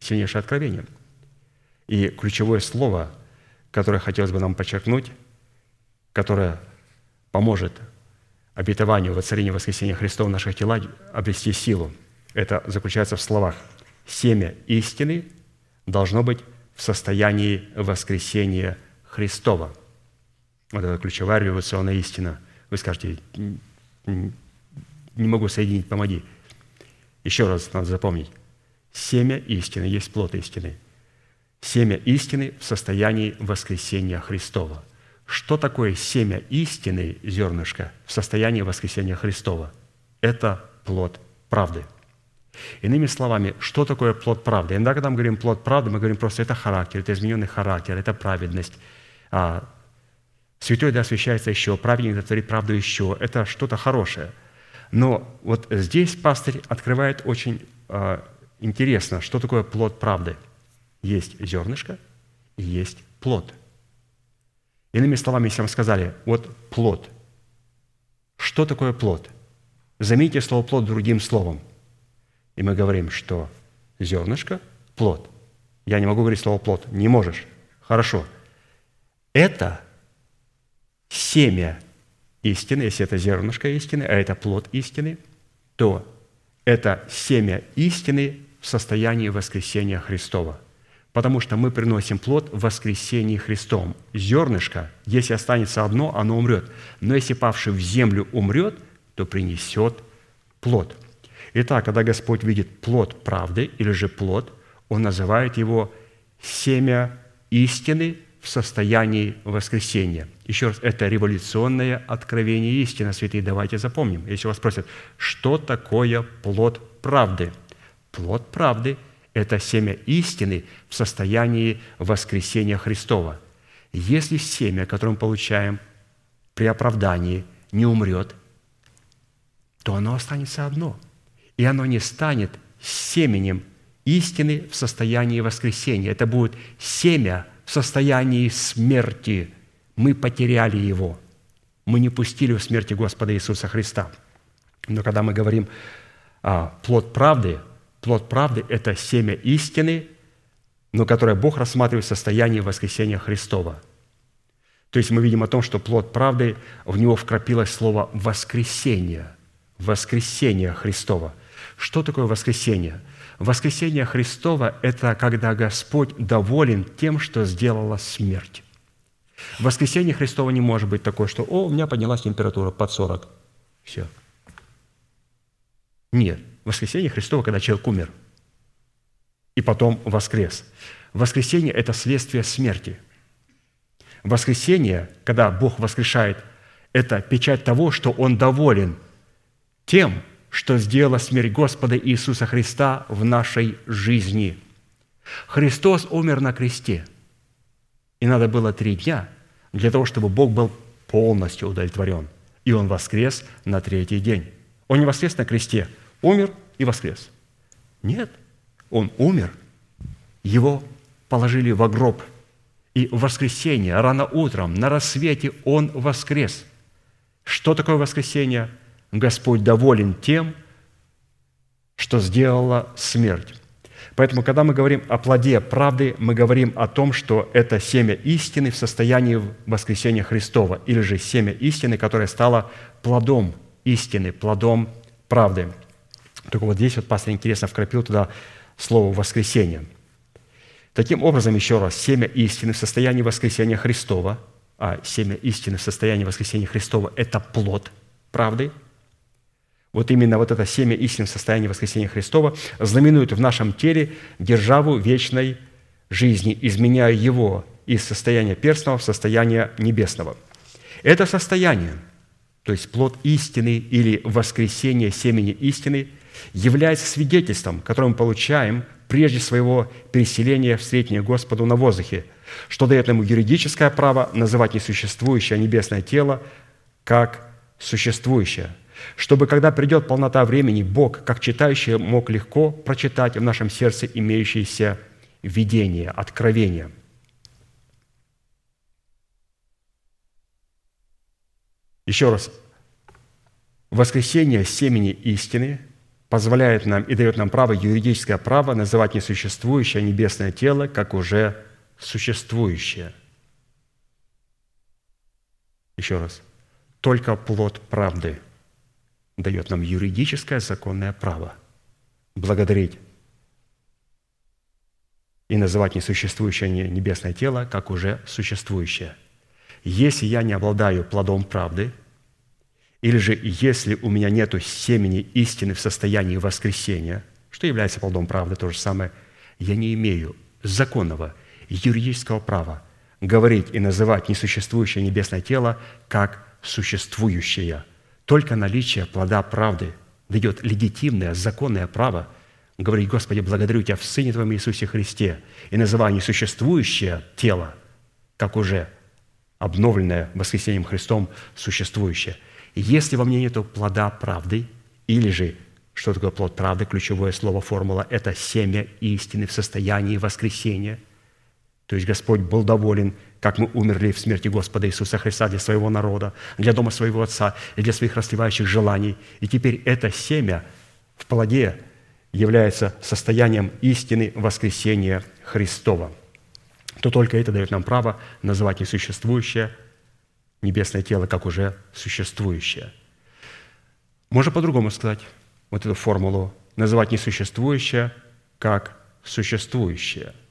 сильнейшее откровение. И ключевое слово, которое хотелось бы нам подчеркнуть, которое поможет обетованию воцарения воскресения Христова в наших телах обрести силу, это заключается в словах «семя истины должно быть в состоянии воскресения Христова. Вот это ключевая революционная истина. Вы скажете, не могу соединить, помоги. Еще раз надо запомнить. Семя истины есть плод истины. Семя истины в состоянии воскресения Христова. Что такое семя истины, зернышко, в состоянии воскресения Христова? Это плод правды. Иными словами, что такое плод правды? Иногда, когда мы говорим плод правды, мы говорим просто, это характер, это измененный характер, это праведность, а, святой да освящается еще, праведник да творит правду еще. Это что-то хорошее. Но вот здесь пастырь открывает очень а, интересно, что такое плод правды. Есть зернышко и есть плод. Иными словами, если вам сказали, вот плод. Что такое плод? Замените слово плод другим словом. И мы говорим, что зернышко – плод. Я не могу говорить слово плод. Не можешь. Хорошо это семя истины, если это зернышко истины, а это плод истины, то это семя истины в состоянии воскресения Христова. Потому что мы приносим плод в воскресении Христом. Зернышко, если останется одно, оно умрет. Но если павший в землю умрет, то принесет плод. Итак, когда Господь видит плод правды или же плод, Он называет его семя истины в состоянии воскресения. Еще раз, это революционное откровение истины, святые, давайте запомним. Если вас спросят, что такое плод правды? Плод правды – это семя истины в состоянии воскресения Христова. Если семя, которое мы получаем при оправдании, не умрет, то оно останется одно. И оно не станет семенем истины в состоянии воскресения. Это будет семя в состоянии смерти. Мы потеряли его. Мы не пустили в смерти Господа Иисуса Христа. Но когда мы говорим о плод правды, плод правды – это семя истины, но которое Бог рассматривает в состоянии воскресения Христова. То есть мы видим о том, что плод правды, в него вкрапилось слово «воскресение», «воскресение Христова». Что такое воскресение? Воскресение Христова – это когда Господь доволен тем, что сделала смерть. Воскресение Христова не может быть такое, что «О, у меня поднялась температура под 40». Все. Нет. Воскресение Христова, когда человек умер и потом воскрес. Воскресение – это следствие смерти. Воскресение, когда Бог воскрешает, это печать того, что Он доволен тем, что сделала смерть Господа Иисуса Христа в нашей жизни. Христос умер на кресте, и надо было три дня для того, чтобы Бог был полностью удовлетворен. И Он воскрес на третий день. Он не воскрес на кресте, умер и воскрес. Нет, Он умер, Его положили в гроб, и в воскресенье, рано утром, на рассвете Он воскрес. Что такое воскресенье? Господь доволен тем, что сделала смерть. Поэтому, когда мы говорим о плоде правды, мы говорим о том, что это семя истины в состоянии воскресения Христова, или же семя истины, которое стало плодом истины, плодом правды. Только вот здесь вот пастор интересно вкрапил туда слово «воскресение». Таким образом, еще раз, семя истины в состоянии воскресения Христова, а семя истины в состоянии воскресения Христова – это плод правды – вот именно вот это семя истины в состоянии воскресения Христова знаменует в нашем теле державу вечной жизни, изменяя его из состояния перстного в состояние небесного. Это состояние, то есть плод истины или воскресение семени истины, является свидетельством, которое мы получаем прежде своего переселения в среднее Господу на воздухе, что дает ему юридическое право называть несуществующее небесное тело как существующее – чтобы, когда придет полнота времени, Бог, как читающий, мог легко прочитать в нашем сердце имеющееся видение, откровение. Еще раз, воскресение семени истины позволяет нам и дает нам право, юридическое право называть несуществующее небесное тело как уже существующее. Еще раз, только плод правды – дает нам юридическое законное право благодарить и называть несуществующее небесное тело как уже существующее. Если я не обладаю плодом правды, или же если у меня нет семени истины в состоянии воскресения, что является плодом правды, то же самое, я не имею законного юридического права говорить и называть несуществующее небесное тело как существующее – только наличие плода правды дает легитимное, законное право говорить, Господи, благодарю Тебя в Сыне Твоем Иисусе Христе и называя несуществующее тело, как уже обновленное воскресением Христом существующее. Если во мне нет плода правды, или же, что такое плод правды, ключевое слово, формула – это семя истины в состоянии воскресения. То есть Господь был доволен как мы умерли в смерти Господа Иисуса Христа для своего народа, для дома своего Отца и для своих расливающих желаний. И теперь это семя в плоде является состоянием истины воскресения Христова. То только это дает нам право называть несуществующее небесное тело как уже существующее. Можно по-другому сказать вот эту формулу, называть несуществующее как существующее –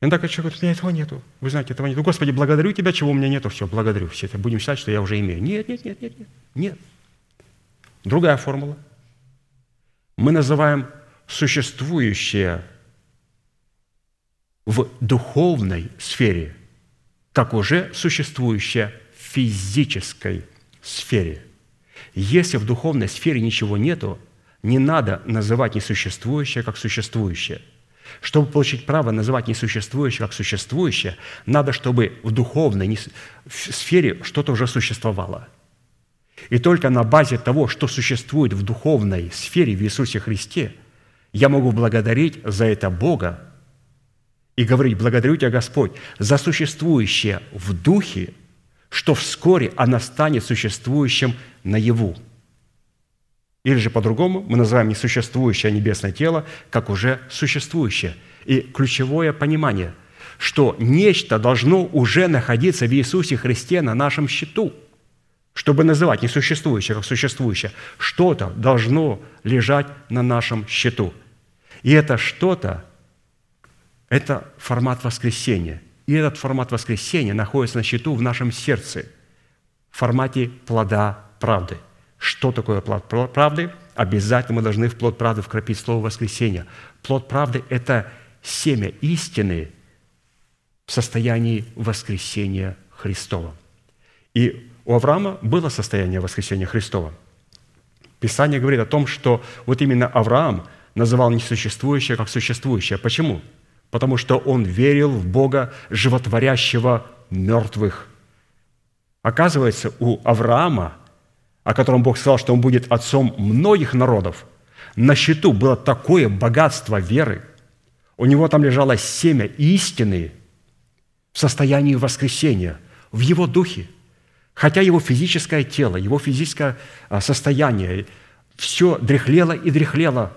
Иногда человек говорит, у меня этого нету. Вы знаете, этого нету. Господи, благодарю Тебя, чего у меня нету. Все, благодарю. Все это будем считать, что я уже имею. Нет, нет, нет, нет, нет. Нет. Другая формула. Мы называем существующее в духовной сфере, как уже существующее физической сфере. Если в духовной сфере ничего нету, не надо называть несуществующее как существующее – Чтобы получить право называть несуществующее как существующее, надо, чтобы в духовной сфере что-то уже существовало. И только на базе того, что существует в духовной сфере в Иисусе Христе, я могу благодарить за это Бога и говорить, благодарю Тебя, Господь, за существующее в духе, что вскоре оно станет существующим наяву. Или же по-другому мы называем несуществующее небесное тело как уже существующее. И ключевое понимание, что нечто должно уже находиться в Иисусе Христе на нашем счету, чтобы называть несуществующее как существующее. Что-то должно лежать на нашем счету. И это что-то – это формат воскресения. И этот формат воскресения находится на счету в нашем сердце в формате плода правды – что такое плод правды? Обязательно мы должны в плод правды вкрапить слово воскресения. Плод правды – это семя истины в состоянии воскресения Христова. И у Авраама было состояние воскресения Христова. Писание говорит о том, что вот именно Авраам называл несуществующее как существующее. Почему? Потому что он верил в Бога, животворящего мертвых. Оказывается, у Авраама о котором Бог сказал, что он будет отцом многих народов, на счету было такое богатство веры, у него там лежало семя истины в состоянии воскресения, в его духе. Хотя его физическое тело, его физическое а, состояние, все дряхлело и дряхлело,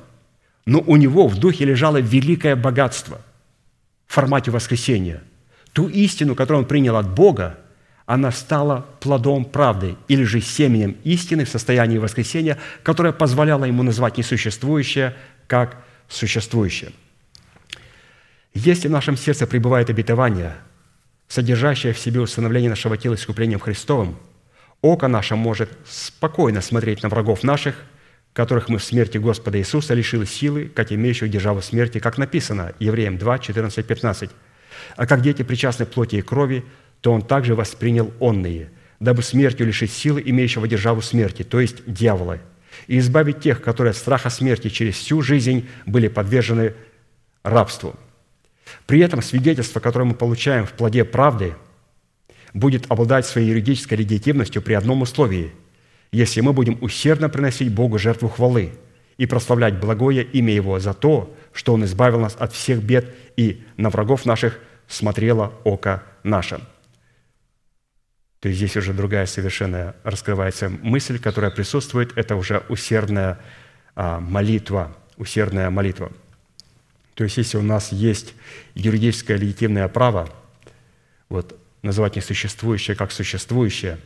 но у него в духе лежало великое богатство формате воскресения. Ту истину, которую он принял от Бога, она стала плодом правды или же семенем истины в состоянии воскресения, которое позволяло ему назвать несуществующее как существующее. Если в нашем сердце пребывает обетование, содержащее в себе установление нашего тела искуплением Христовым, око наше может спокойно смотреть на врагов наших, которых мы в смерти Господа Иисуса лишили силы, как имеющих державу смерти, как написано, Евреям 2, 14, 15. А как дети причастны плоти и крови, то он также воспринял онные, дабы смертью лишить силы имеющего державу смерти, то есть дьявола, и избавить тех, которые от страха смерти через всю жизнь были подвержены рабству. При этом свидетельство, которое мы получаем в плоде правды, будет обладать своей юридической легитимностью при одном условии – если мы будем усердно приносить Богу жертву хвалы и прославлять благое имя Его за то, что Он избавил нас от всех бед и на врагов наших смотрело око наше. То есть здесь уже другая совершенно раскрывается мысль, которая присутствует. Это уже усердная а, молитва, усердная молитва. То есть если у нас есть юридическое легитимное право вот, называть несуществующее как существующее,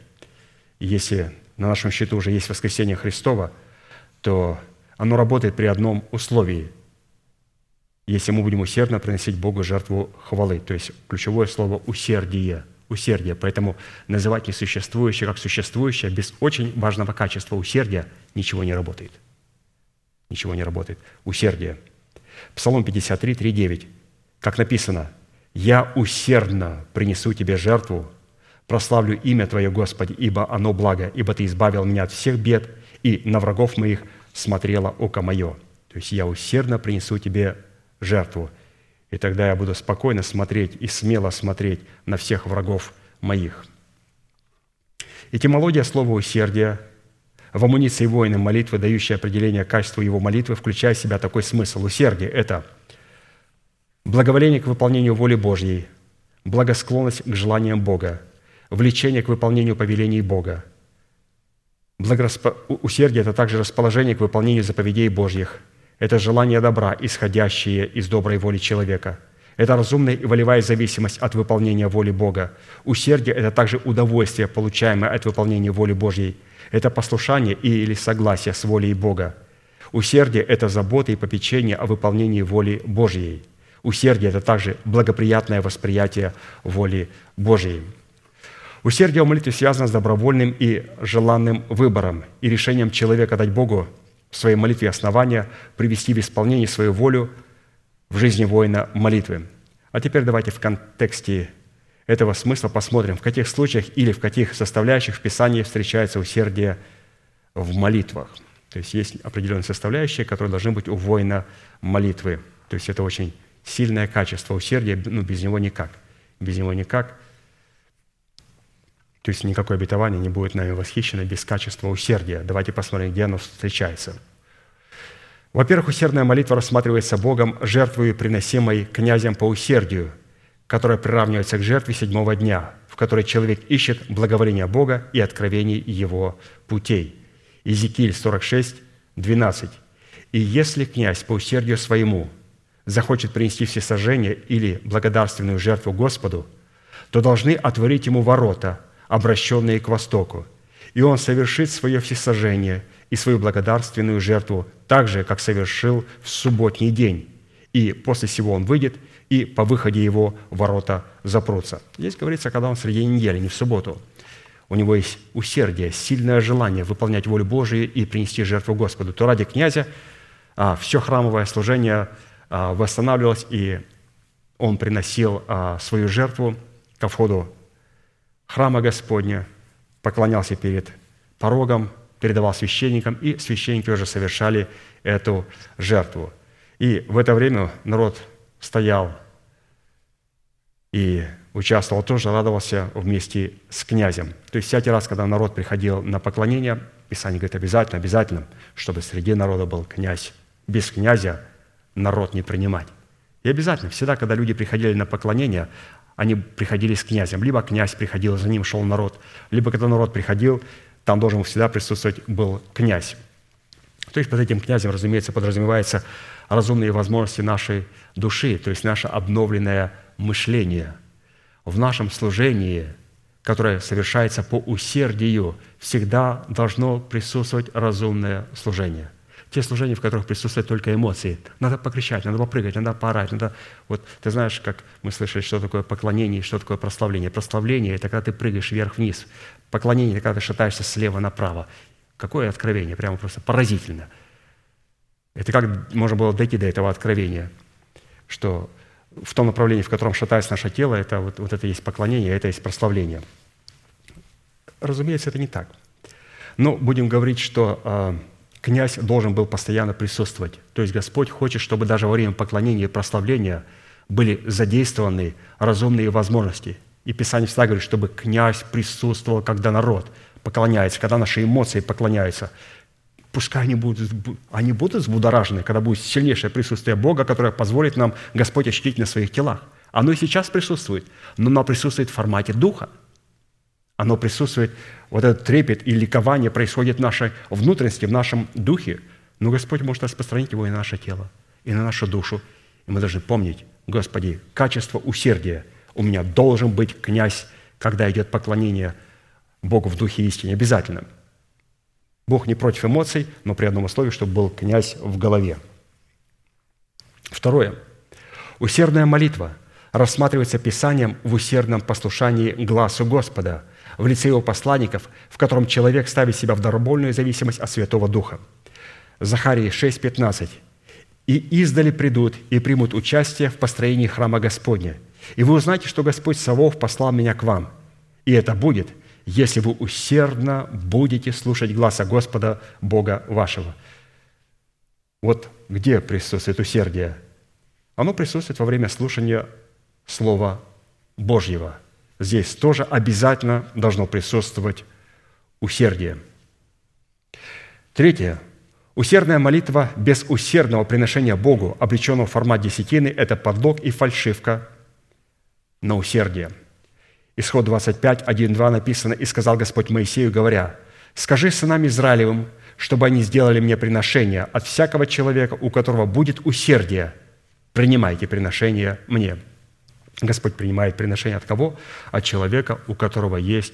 если на нашем счету уже есть воскресение Христова, то оно работает при одном условии, если мы будем усердно приносить Богу жертву хвалы. То есть ключевое слово «усердие» – усердие. Поэтому называть несуществующее как существующее без очень важного качества усердия ничего не работает. Ничего не работает. Усердие. Псалом 53, 3, 9. Как написано, «Я усердно принесу Тебе жертву, прославлю имя Твое, Господи, ибо оно благо, ибо Ты избавил меня от всех бед, и на врагов моих смотрело око мое». То есть я усердно принесу Тебе жертву – и тогда я буду спокойно смотреть и смело смотреть на всех врагов моих. Этимология слова «усердие» в амуниции воина молитвы, дающая определение качеству его молитвы, включая в себя такой смысл. Усердие – это благоволение к выполнению воли Божьей, благосклонность к желаниям Бога, влечение к выполнению повелений Бога. Благорасп... Усердие – это также расположение к выполнению заповедей Божьих – это желание добра, исходящее из доброй воли человека. Это разумная и волевая зависимость от выполнения воли Бога. Усердие – это также удовольствие, получаемое от выполнения воли Божьей. Это послушание или согласие с волей Бога. Усердие – это забота и попечение о выполнении воли Божьей. Усердие – это также благоприятное восприятие воли Божьей. Усердие в молитве связано с добровольным и желанным выбором и решением человека дать Богу в своей молитве основания привести в исполнение свою волю в жизни воина молитвы. А теперь давайте в контексте этого смысла посмотрим, в каких случаях или в каких составляющих в Писании встречается усердие в молитвах. То есть есть определенные составляющие, которые должны быть у воина молитвы. То есть это очень сильное качество усердия, ну, без него никак. Без него никак. То есть никакое обетование не будет нами восхищено без качества усердия. Давайте посмотрим, где оно встречается. Во-первых, усердная молитва рассматривается Богом жертвой, приносимой князем по усердию, которая приравнивается к жертве седьмого дня, в которой человек ищет благоволения Бога и откровений Его путей. Иезекииль 46, 12. «И если князь по усердию своему захочет принести всесожжение или благодарственную жертву Господу, то должны отворить ему ворота – обращенные к востоку, и он совершит свое всесожжение и свою благодарственную жертву так же, как совершил в субботний день. И после всего он выйдет, и по выходе его ворота запрутся. Здесь говорится, когда он среди недели, не в субботу. У него есть усердие, сильное желание выполнять волю Божию и принести жертву Господу. То ради князя а, все храмовое служение а, восстанавливалось, и он приносил а, свою жертву ко входу храма Господня, поклонялся перед порогом, передавал священникам, и священники уже совершали эту жертву. И в это время народ стоял и участвовал тоже, радовался вместе с князем. То есть всякий раз, когда народ приходил на поклонение, Писание говорит обязательно, обязательно, чтобы среди народа был князь. Без князя народ не принимать. И обязательно, всегда, когда люди приходили на поклонение, они приходили с князем. Либо князь приходил, за ним шел народ. Либо когда народ приходил, там должен всегда присутствовать был князь. То есть под этим князем, разумеется, подразумевается разумные возможности нашей души, то есть наше обновленное мышление. В нашем служении, которое совершается по усердию, всегда должно присутствовать разумное служение те служения, в которых присутствуют только эмоции. Надо покричать, надо попрыгать, надо поорать. Надо... Вот ты знаешь, как мы слышали, что такое поклонение, что такое прославление. Прославление – это когда ты прыгаешь вверх-вниз. Поклонение – это когда ты шатаешься слева направо. Какое откровение, прямо просто поразительно. Это как можно было дойти до этого откровения, что в том направлении, в котором шатается наше тело, это вот, вот это есть поклонение, это есть прославление. Разумеется, это не так. Но будем говорить, что а, князь должен был постоянно присутствовать. То есть Господь хочет, чтобы даже во время поклонения и прославления были задействованы разумные возможности. И Писание всегда говорит, чтобы князь присутствовал, когда народ поклоняется, когда наши эмоции поклоняются. Пускай они будут, они будут взбудоражены, когда будет сильнейшее присутствие Бога, которое позволит нам Господь ощутить на своих телах. Оно и сейчас присутствует, но оно присутствует в формате Духа – оно присутствует, вот этот трепет и ликование происходит в нашей внутренности, в нашем духе. Но Господь может распространить его и на наше тело, и на нашу душу. И мы должны помнить, Господи, качество усердия. У меня должен быть князь, когда идет поклонение Богу в духе истине. Обязательно. Бог не против эмоций, но при одном условии, чтобы был князь в голове. Второе. Усердная молитва рассматривается Писанием в усердном послушании глазу Господа – в лице его посланников, в котором человек ставит себя в добровольную зависимость от Святого Духа. Захарии 6:15. «И издали придут и примут участие в построении храма Господня. И вы узнаете, что Господь Савов послал меня к вам. И это будет, если вы усердно будете слушать гласа Господа, Бога вашего». Вот где присутствует усердие? Оно присутствует во время слушания Слова Божьего – здесь тоже обязательно должно присутствовать усердие. Третье. Усердная молитва без усердного приношения Богу, обреченного в формат десятины, это подлог и фальшивка на усердие. Исход 25, 1, 2 написано, «И сказал Господь Моисею, говоря, «Скажи сынам Израилевым, чтобы они сделали мне приношение от всякого человека, у которого будет усердие, принимайте приношение мне». Господь принимает приношение от кого? От человека, у которого есть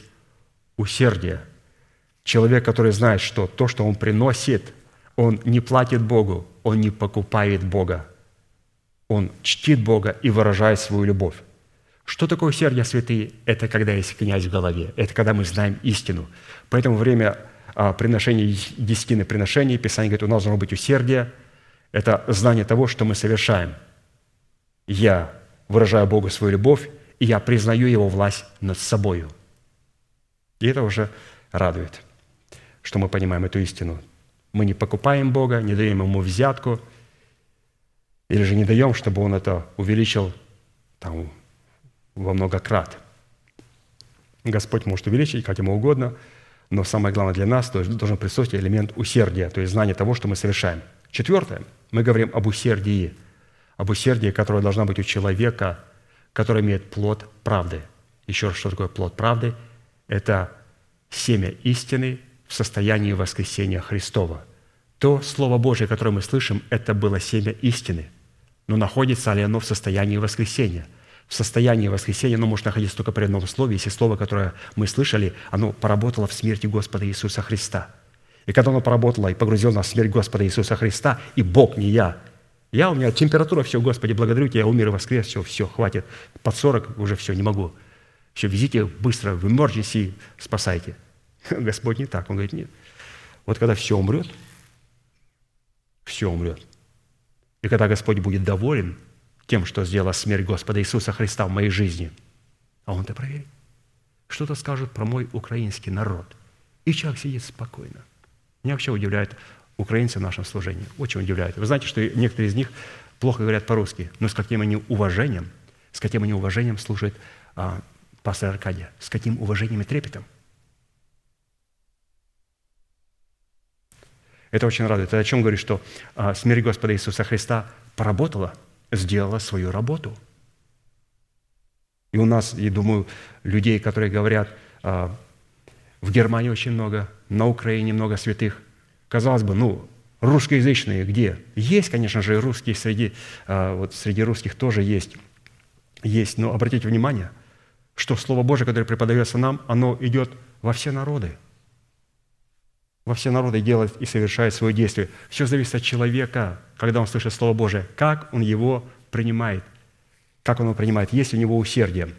усердие. Человек, который знает, что то, что он приносит, он не платит Богу, он не покупает Бога. Он чтит Бога и выражает свою любовь. Что такое усердие, святые? Это когда есть князь в голове. Это когда мы знаем истину. Поэтому время а, приношения десятины приношений, Писание говорит, у нас должно быть усердие. Это знание того, что мы совершаем. Я выражаю Богу свою любовь, и я признаю Его власть над собою. И это уже радует, что мы понимаем эту истину. Мы не покупаем Бога, не даем Ему взятку. Или же не даем, чтобы Он это увеличил там, во много крат. Господь может увеличить как ему угодно, но самое главное для нас должен присутствовать элемент усердия, то есть знание того, что мы совершаем. Четвертое. Мы говорим об усердии. Об усердии, которое должно быть у человека, который имеет плод правды. Еще раз, что такое плод правды? Это семя истины в состоянии воскресения Христова. То Слово Божье, которое мы слышим, это было семя истины. Но находится ли оно в состоянии воскресения – в состоянии воскресения оно может находиться только при одном слове, если слово, которое мы слышали, оно поработало в смерти Господа Иисуса Христа. И когда оно поработало и погрузило нас в смерть Господа Иисуса Христа, и Бог, не я, я, у меня температура, все, Господи, благодарю Тебя, я умер и воскрес, все, все, хватит. Под 40 уже все, не могу. Все, везите быстро, в emergency, спасайте. Господь не так, Он говорит, нет. Вот когда все умрет, все умрет. И когда Господь будет доволен – тем, что сделала смерть Господа Иисуса Христа в моей жизни. А он-то проверит. Что-то скажет про мой украинский народ. И человек сидит спокойно. Меня вообще удивляет украинцы в нашем служении. Очень удивляет. Вы знаете, что некоторые из них плохо говорят по-русски, но с каким они уважением, с каким они уважением слушают а, пастор Аркадия, с каким уважением и трепетом. Это очень радует. Это о чем говорит, что а, смерть Господа Иисуса Христа поработала – сделала свою работу. И у нас, я думаю, людей, которые говорят, а, в Германии очень много, на Украине много святых. Казалось бы, ну, русскоязычные где? Есть, конечно же, русские среди, а, вот среди русских тоже есть. Есть, но обратите внимание, что Слово Божие, которое преподается нам, оно идет во все народы – во все народы делает и совершает свое действие. Все зависит от человека, когда он слышит Слово Божие, как он его принимает, как он его принимает, есть у него усердие.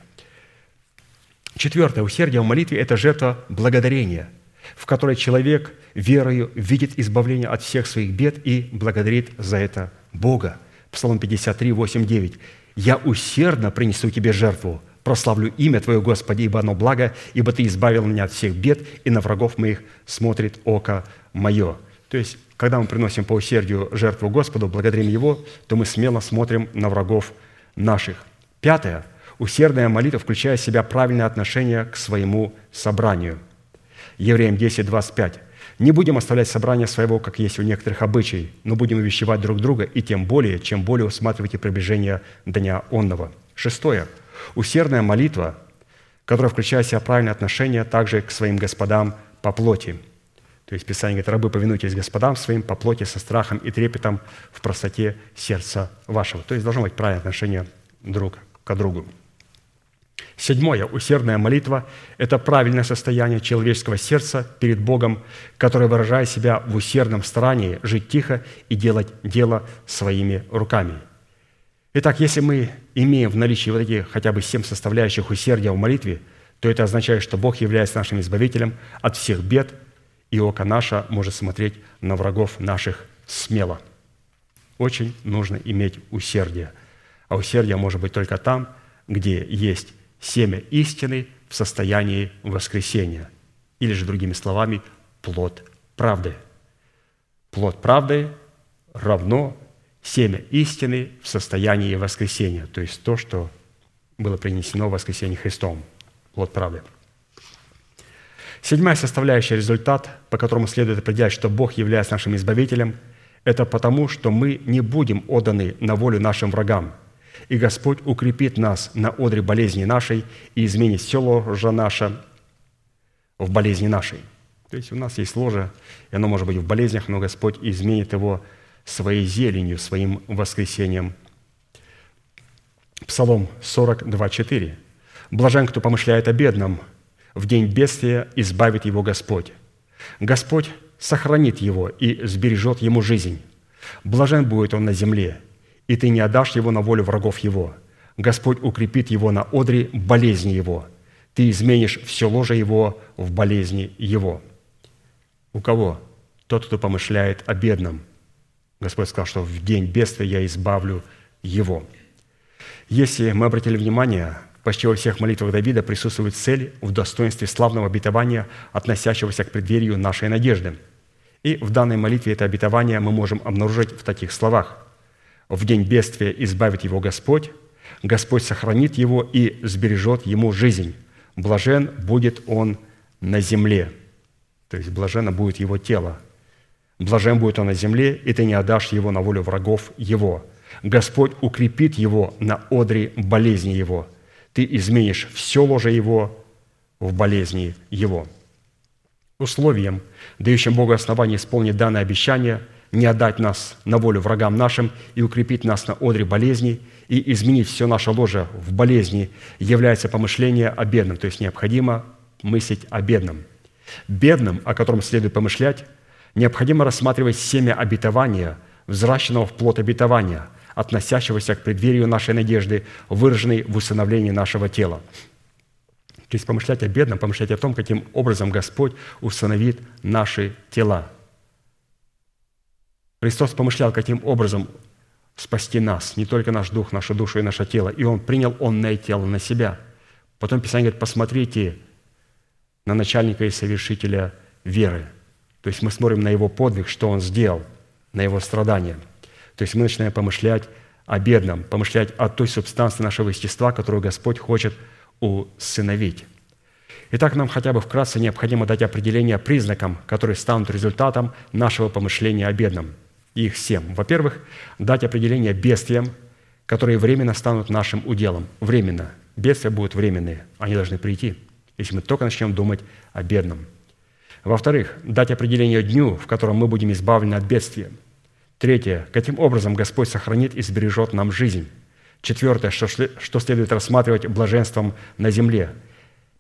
Четвертое, усердие в молитве – это жертва благодарения, в которой человек верою видит избавление от всех своих бед и благодарит за это Бога. Псалом 53, 8, 9. «Я усердно принесу тебе жертву, прославлю имя Твое, Господи, ибо оно благо, ибо Ты избавил меня от всех бед, и на врагов моих смотрит око мое». То есть, когда мы приносим по усердию жертву Господу, благодарим Его, то мы смело смотрим на врагов наших. Пятое. Усердная молитва включает в себя правильное отношение к своему собранию. Евреям 10, 25. «Не будем оставлять собрание своего, как есть у некоторых обычай, но будем увещевать друг друга, и тем более, чем более усматривайте приближение дня онного». Шестое. Усердная молитва, которая включает в себя правильное отношение также к своим господам по плоти. То есть Писание говорит, рабы, повинуйтесь господам своим по плоти со страхом и трепетом в простоте сердца вашего. То есть должно быть правильное отношение друг к другу. Седьмое. Усердная молитва – это правильное состояние человеческого сердца перед Богом, которое выражает себя в усердном старании жить тихо и делать дело своими руками – Итак, если мы имеем в наличии вот эти хотя бы семь составляющих усердия в молитве, то это означает, что Бог является нашим избавителем от всех бед, и око наше может смотреть на врагов наших смело. Очень нужно иметь усердие. А усердие может быть только там, где есть семя истины в состоянии воскресения. Или же, другими словами, плод правды. Плод правды равно семя истины в состоянии воскресения, то есть то, что было принесено в воскресенье Христом, плод правды. Седьмая составляющая результат, по которому следует определять, что Бог является нашим избавителем, это потому, что мы не будем отданы на волю нашим врагам, и Господь укрепит нас на одре болезни нашей и изменит все ложе наше в болезни нашей. То есть у нас есть ложе, и оно может быть в болезнях, но Господь изменит его своей зеленью, своим воскресением. Псалом 42:4. «Блажен, кто помышляет о бедном, в день бедствия избавит его Господь. Господь сохранит его и сбережет ему жизнь. Блажен будет он на земле, и ты не отдашь его на волю врагов его. Господь укрепит его на одре болезни его. Ты изменишь все ложе его в болезни его». У кого? Тот, кто помышляет о бедном – Господь сказал, что в день бедствия я избавлю его. Если мы обратили внимание, почти во всех молитвах Давида присутствует цель в достоинстве славного обетования, относящегося к преддверию нашей надежды. И в данной молитве это обетование мы можем обнаружить в таких словах. В день бедствия избавит его Господь, Господь сохранит его и сбережет ему жизнь. Блажен будет он на земле. То есть блаженно будет его тело. Блажен будет он на земле, и ты не отдашь его на волю врагов его. Господь укрепит его на одре болезни его. Ты изменишь все ложе его в болезни его. Условием, дающим Богу основание исполнить данное обещание, не отдать нас на волю врагам нашим и укрепить нас на одре болезни и изменить все наше ложе в болезни, является помышление о бедном, то есть необходимо мыслить о бедном. Бедным, о котором следует помышлять, необходимо рассматривать семя обетования, взращенного в плод обетования, относящегося к преддверию нашей надежды, выраженной в усыновлении нашего тела. То есть помышлять о бедном, помышлять о том, каким образом Господь усыновит наши тела. Христос помышлял, каким образом спасти нас, не только наш дух, нашу душу и наше тело. И Он принял онное тело на себя. Потом Писание говорит, посмотрите на начальника и совершителя веры. То есть мы смотрим на Его подвиг, что Он сделал, на Его страдания. То есть мы начинаем помышлять о бедном, помышлять о той субстанции нашего естества, которую Господь хочет усыновить. Итак, нам хотя бы вкратце необходимо дать определение признакам, которые станут результатом нашего помышления о бедном. Их семь. Во-первых, дать определение бедствиям, которые временно станут нашим уделом. Временно. Бедствия будут временные, они должны прийти, если мы только начнем думать о бедном. Во-вторых, дать определение дню, в котором мы будем избавлены от бедствия. Третье, каким образом Господь сохранит и сбережет нам жизнь. Четвертое, что, что следует рассматривать блаженством на земле.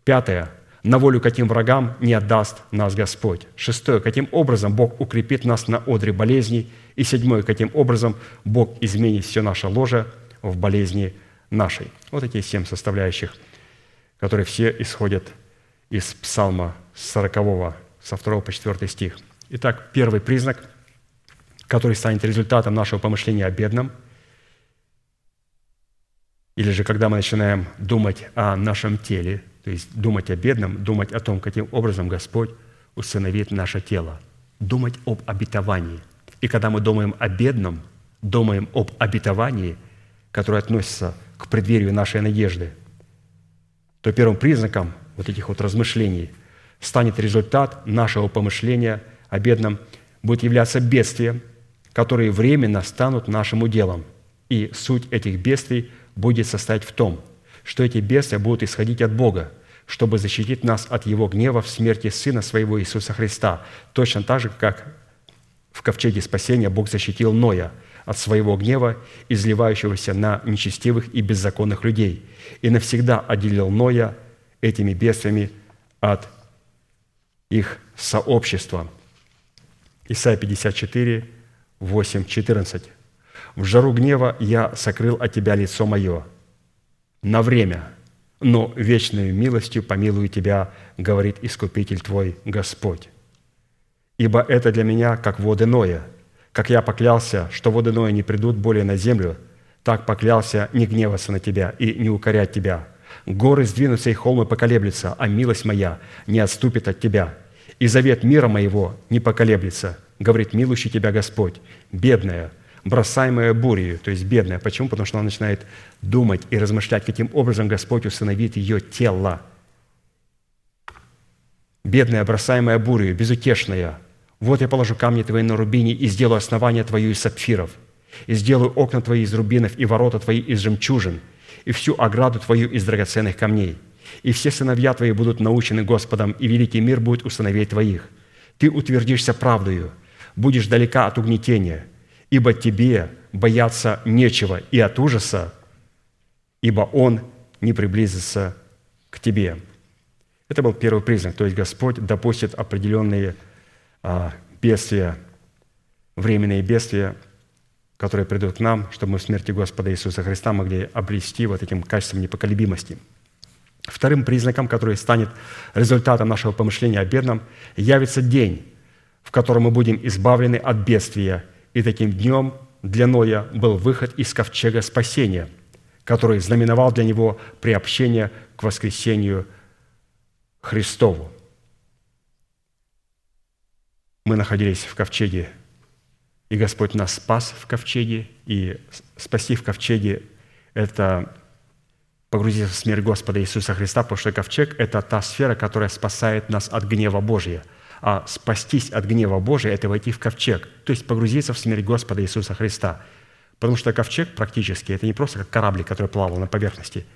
Пятое, на волю каким врагам не отдаст нас Господь. Шестое, каким образом Бог укрепит нас на одре болезней. И седьмое, каким образом Бог изменит все наше ложе в болезни нашей. Вот эти семь составляющих, которые все исходят из Псалма 40, со 2 по 4 стих. Итак, первый признак, который станет результатом нашего помышления о бедном – или же когда мы начинаем думать о нашем теле, то есть думать о бедном, думать о том, каким образом Господь усыновит наше тело, думать об обетовании. И когда мы думаем о бедном, думаем об обетовании, которое относится к преддверию нашей надежды, то первым признаком вот этих вот размышлений станет результат нашего помышления о бедном, будет являться бедствия, которые временно станут нашим уделом. И суть этих бедствий – будет состоять в том, что эти бесы будут исходить от Бога, чтобы защитить нас от Его гнева в смерти Сына Своего Иисуса Христа, точно так же, как в ковчеге спасения Бог защитил Ноя от своего гнева, изливающегося на нечестивых и беззаконных людей, и навсегда отделил Ноя этими бедствиями от их сообщества. Исайя 54, 8, 14. В жару гнева я сокрыл от тебя лицо мое на время, но вечной милостью помилую тебя, говорит Искупитель твой Господь. Ибо это для меня, как воды Ноя. Как я поклялся, что воды Ноя не придут более на землю, так поклялся не гневаться на тебя и не укорять тебя. Горы сдвинутся и холмы поколеблются, а милость моя не отступит от тебя. И завет мира моего не поколеблется, говорит милующий тебя Господь. Бедная, бросаемая бурей, то есть бедная. Почему? Потому что она начинает думать и размышлять, каким образом Господь усыновит ее тело. Бедная, бросаемая бурей, безутешная. Вот я положу камни твои на рубине и сделаю основание твое из сапфиров, и сделаю окна твои из рубинов и ворота твои из жемчужин, и всю ограду твою из драгоценных камней. И все сыновья твои будут научены Господом, и великий мир будет у сыновей твоих. Ты утвердишься правдою, будешь далека от угнетения – ибо тебе бояться нечего и от ужаса, ибо он не приблизится к тебе». Это был первый признак, то есть Господь допустит определенные а, бедствия, временные бедствия, которые придут к нам, чтобы мы в смерти Господа Иисуса Христа могли обрести вот этим качеством непоколебимости. Вторым признаком, который станет результатом нашего помышления о бедном, явится день, в котором мы будем избавлены от бедствия и таким днем для Ноя был выход из ковчега спасения, который знаменовал для него приобщение к воскресению Христову. Мы находились в ковчеге И Господь нас спас в ковчеге, и спасти в ковчеге – это погрузиться в смерть Господа Иисуса Христа, потому что ковчег – это та сфера, которая спасает нас от гнева Божия. А спастись от гнева Божия – это войти в ковчег, то есть погрузиться в смерть Господа Иисуса Христа. Потому что ковчег практически – это не просто как кораблик, который плавал на поверхности.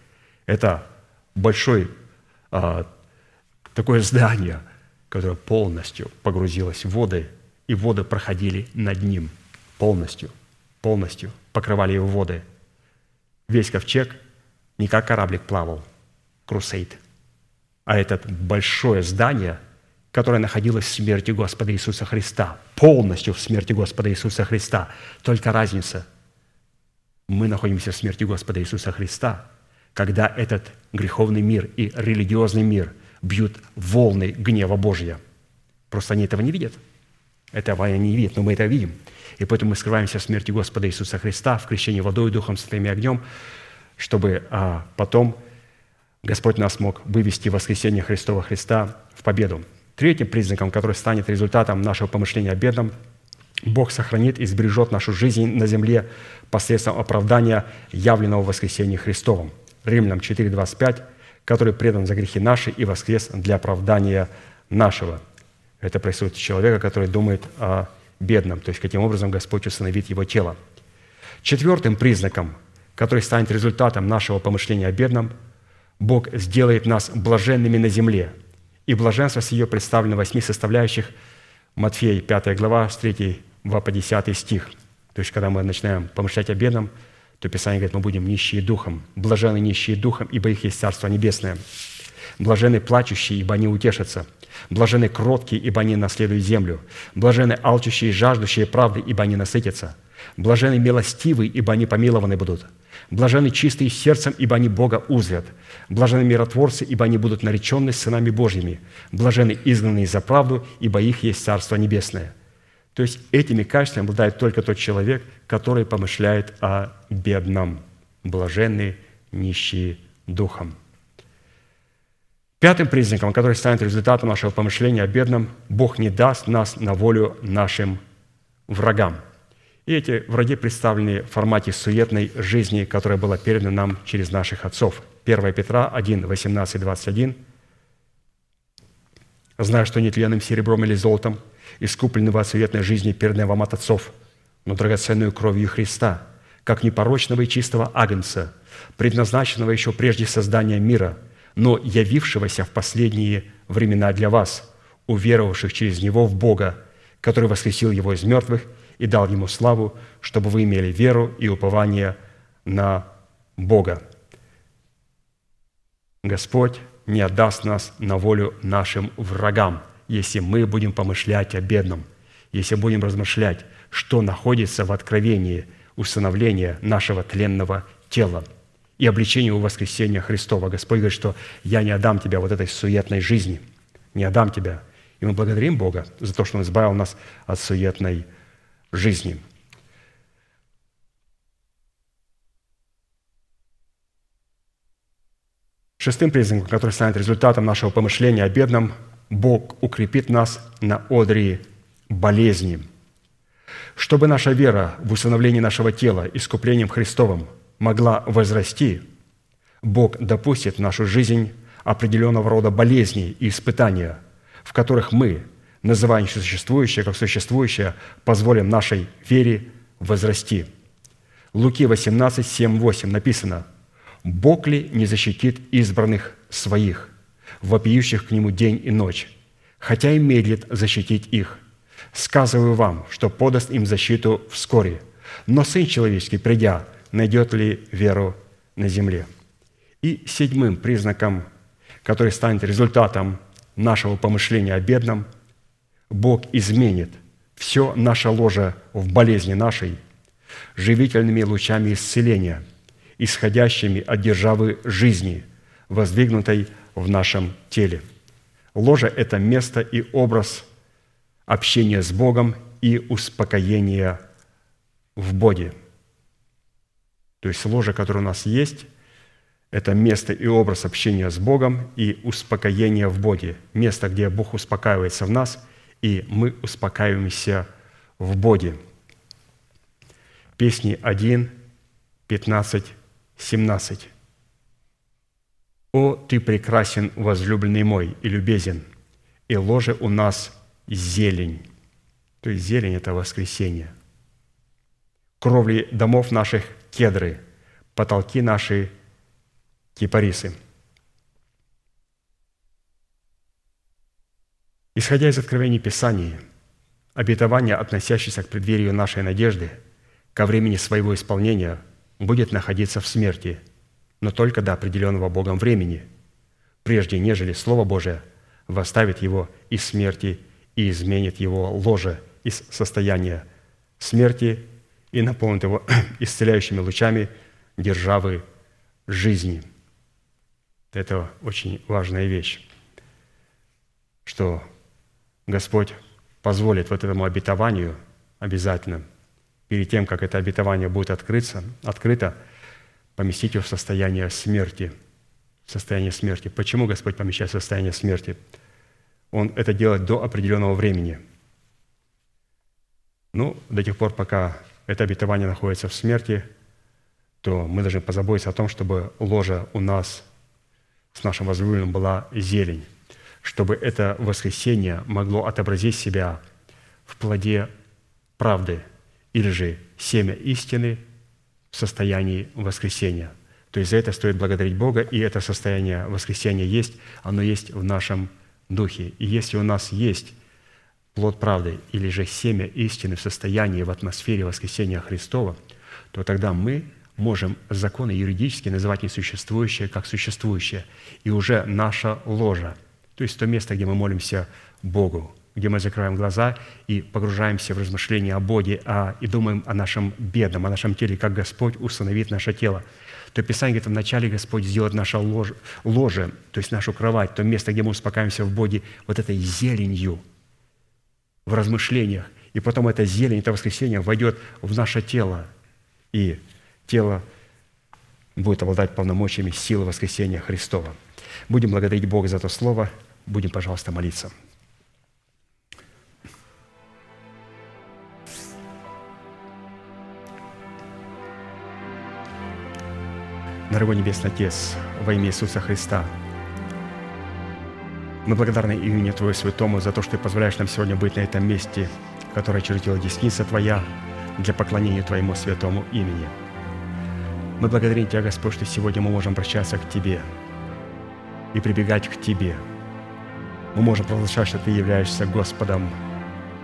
Это большой а, такое здание, которое полностью погрузилось в воды – и воды проходили над ним полностью, полностью покрывали его воды. Весь ковчег не как кораблик плавал, крусейд, а это большое здание, которое находилось в смерти Господа Иисуса Христа, полностью в смерти Господа Иисуса Христа. Только разница – мы находимся в смерти Господа Иисуса Христа, когда этот греховный мир и религиозный мир бьют волны гнева Божья. Просто они этого не видят – этого они не видят, но мы это видим. И поэтому мы скрываемся в смерти Господа Иисуса Христа, в крещении водой, Духом Святым и огнем, чтобы а, потом Господь нас мог вывести в воскресение Христова Христа в победу. Третьим признаком, который станет результатом нашего помышления о бедном, Бог сохранит и сбережет нашу жизнь на земле посредством оправдания явленного воскресения Христовым. Римлянам 4.25, который предан за грехи наши и воскрес для оправдания нашего. Это происходит у человека, который думает о бедном, то есть каким образом Господь установит его тело. Четвертым признаком, который станет результатом нашего помышления о бедном, Бог сделает нас блаженными на земле. И блаженство с ее представлено в восьми составляющих Матфея 5 глава, с 3 по 10 стих. То есть, когда мы начинаем помышлять о бедном, то Писание говорит, мы будем нищие духом. Блажены нищие духом, ибо их есть Царство Небесное. Блажены плачущие, ибо они утешатся. Блажены кроткие, ибо они наследуют землю. Блажены алчущие и жаждущие правды, ибо они насытятся. Блажены милостивые, ибо они помилованы будут. Блажены чистые сердцем, ибо они Бога узрят. Блажены миротворцы, ибо они будут наречены сынами Божьими. Блажены изгнанные за правду, ибо их есть Царство Небесное. То есть этими качествами обладает только тот человек, который помышляет о бедном. Блаженные, нищие духом. Пятым признаком, который станет результатом нашего помышления о бедном, Бог не даст нас на волю нашим врагам. И эти враги представлены в формате суетной жизни, которая была передана нам через наших отцов. 1 Петра 1, 18, 21. «Зная, что нетленным серебром или золотом, искуплены вы от суетной жизни, переданной вам от отцов, но драгоценную кровью Христа, как непорочного и чистого агнца, предназначенного еще прежде создания мира – но явившегося в последние времена для вас, уверовавших через Него в Бога, который воскресил Его из мертвых и дал Ему славу, чтобы вы имели веру и упование на Бога. Господь не отдаст нас на волю нашим врагам, если мы будем помышлять о бедном, если будем размышлять, что находится в откровении установления нашего тленного тела – и обличению воскресения Христова. Господь говорит, что я не отдам тебя вот этой суетной жизни, не отдам тебя. И мы благодарим Бога за то, что Он избавил нас от суетной жизни. Шестым признаком, который станет результатом нашего помышления о бедном, Бог укрепит нас на одре болезни, чтобы наша вера в установлении нашего тела искуплением Христовым – могла возрасти, Бог допустит в нашу жизнь определенного рода болезни и испытания, в которых мы, называя существующее как существующее, позволим нашей вере возрасти. Луки 18, 7, 8 написано, «Бог ли не защитит избранных своих, вопиющих к Нему день и ночь, хотя и медлит защитить их? Сказываю вам, что подаст им защиту вскоре. Но Сын Человеческий, придя, найдет ли веру на земле. И седьмым признаком, который станет результатом нашего помышления о бедном, Бог изменит все наше ложе в болезни нашей живительными лучами исцеления, исходящими от державы жизни, воздвигнутой в нашем теле. Ложа – это место и образ общения с Богом и успокоения в Боге – то есть ложе, которое у нас есть, это место и образ общения с Богом и успокоения в Боге. Место, где Бог успокаивается в нас, и мы успокаиваемся в Боге. Песни 1, 15, 17. «О, ты прекрасен, возлюбленный мой, и любезен, и ложе у нас зелень». То есть зелень – это воскресенье. Кровли домов наших – кедры, потолки наши – кипарисы. Исходя из откровений Писаний, обетование, относящееся к преддверию нашей надежды, ко времени своего исполнения, будет находиться в смерти, но только до определенного Богом времени, прежде нежели Слово Божие восставит его из смерти и изменит его ложе из состояния смерти и наполнит его исцеляющими лучами державы жизни. Это очень важная вещь, что Господь позволит вот этому обетованию обязательно, перед тем, как это обетование будет открыться, открыто, поместить его в состояние смерти. В состояние смерти. Почему Господь помещает в состояние смерти? Он это делает до определенного времени. Ну, до тех пор, пока это обетование находится в смерти, то мы должны позаботиться о том, чтобы ложа у нас с нашим возлюбленным была зелень чтобы это воскресение могло отобразить себя в плоде правды или же семя истины в состоянии воскресения. То есть за это стоит благодарить Бога, и это состояние воскресения есть, оно есть в нашем духе. И если у нас есть плод правды или же семя истины в состоянии, в атмосфере воскресения Христова, то тогда мы можем законы юридически называть несуществующее как существующее. И уже наша ложа – то есть то место, где мы молимся Богу, где мы закрываем глаза и погружаемся в размышления о Боге а, и думаем о нашем бедном, о нашем теле, как Господь установит наше тело. То Писание говорит, вначале Господь сделает наше ложе, ложе, то есть нашу кровать, то место, где мы успокаиваемся в Боге, вот этой зеленью в размышлениях. И потом эта зелень, это воскресенье войдет в наше тело, и тело будет обладать полномочиями силы воскресения Христова. Будем благодарить Бога за это слово – Будем, пожалуйста, молиться. Дорогой Небесный Отец, во имя Иисуса Христа, мы благодарны имени Твоему Святому за то, что Ты позволяешь нам сегодня быть на этом месте, которое чертила десница Твоя для поклонения Твоему святому имени. Мы благодарим Тебя, Господь, что сегодня мы можем обращаться к Тебе и прибегать к Тебе – мы можем провозглашать, что Ты являешься Господом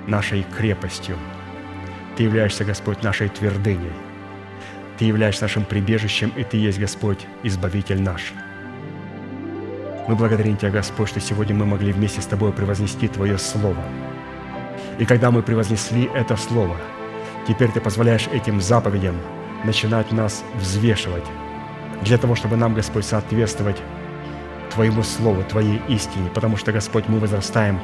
нашей крепостью. Ты являешься, Господь, нашей твердыней. Ты являешься нашим прибежищем, и Ты есть, Господь, Избавитель наш. Мы благодарим Тебя, Господь, что сегодня мы могли вместе с Тобой превознести Твое Слово. И когда мы превознесли это Слово, теперь Ты позволяешь этим заповедям начинать нас взвешивать, для того, чтобы нам, Господь, соответствовать Твоему Слову, Твоей истине, потому что, Господь, мы возрастаем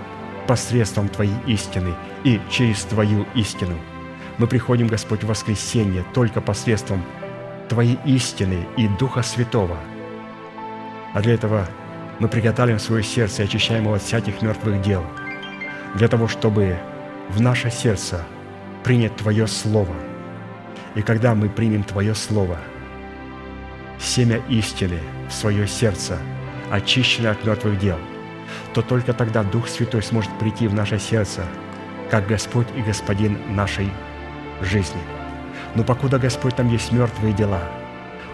посредством Твоей истины и через Твою истину. Мы приходим, Господь, в воскресенье только посредством Твоей истины и Духа Святого. А для этого мы приготовим свое сердце и очищаем его от всяких мертвых дел, для того, чтобы в наше сердце принять Твое Слово. И когда мы примем Твое Слово, семя истины в свое сердце – очищены от мертвых дел, то только тогда Дух Святой сможет прийти в наше сердце, как Господь и Господин нашей жизни. Но покуда Господь там есть мертвые дела,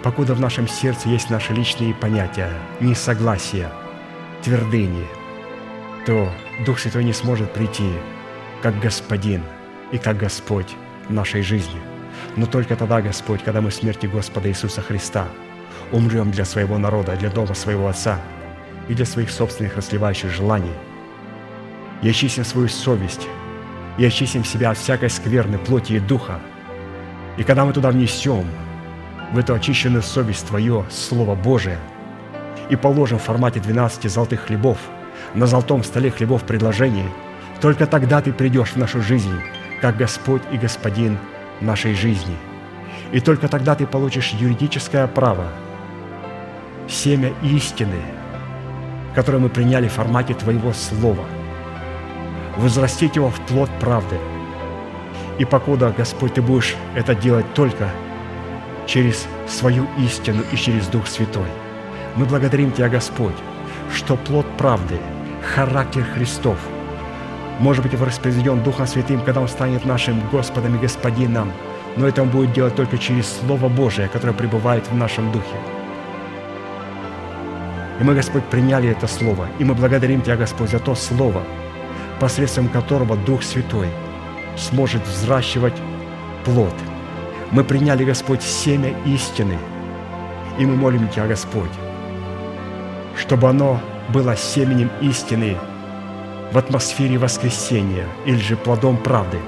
покуда в нашем сердце есть наши личные понятия, несогласия, твердыни, то Дух Святой не сможет прийти как Господин и как Господь нашей жизни. Но только тогда, Господь, когда мы в смерти Господа Иисуса Христа – умрем для своего народа, для дома своего Отца и для своих собственных расливающих желаний. И очистим свою совесть, и очистим себя от всякой скверны плоти и духа. И когда мы туда внесем, в эту очищенную совесть Твое Слово Божие, и положим в формате 12 золотых хлебов на золотом столе хлебов предложений, только тогда Ты придешь в нашу жизнь, как Господь и Господин нашей жизни. И только тогда Ты получишь юридическое право – семя истины, которое мы приняли в формате Твоего Слова, возрастить его в плод правды. И покуда, Господь, Ты будешь это делать только через свою истину и через Дух Святой. Мы благодарим Тебя, Господь, что плод правды, характер Христов, может быть воспроизведен Духом Святым, когда Он станет нашим Господом и Господином, но это Он будет делать только через Слово Божие, которое пребывает в нашем Духе. И мы, Господь, приняли это Слово, и мы благодарим Тебя, Господь, за то Слово, посредством которого Дух Святой сможет взращивать плод. Мы приняли, Господь, семя истины, и мы молим Тебя, Господь, чтобы оно было семенем истины в атмосфере воскресения или же плодом правды.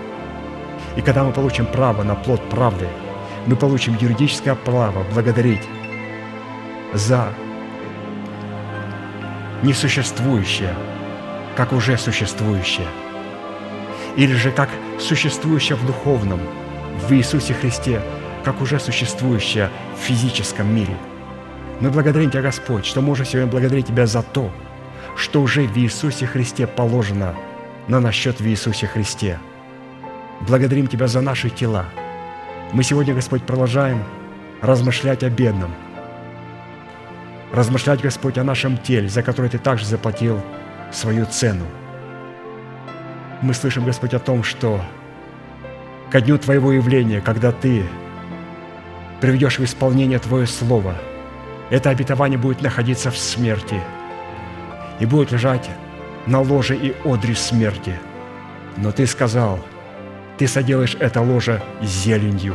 И когда мы получим право на плод правды, мы получим юридическое право благодарить за несуществующее, как уже существующее, или же как существующее в духовном, в Иисусе Христе, как уже существующее в физическом мире – мы благодарим Тебя, Господь, что можем сегодня благодарить Тебя за то, что уже в Иисусе Христе положено на насчет в Иисусе Христе. Благодарим Тебя за наши тела. Мы сегодня, Господь, продолжаем размышлять о бедном, размышлять, Господь, о нашем теле, за которое Ты также заплатил свою цену. Мы слышим, Господь, о том, что ко дню Твоего явления, когда Ты приведешь в исполнение Твое Слово – это обетование будет находиться в смерти и будет лежать на ложе и одре смерти. Но ты сказал, ты соделаешь это ложе зеленью.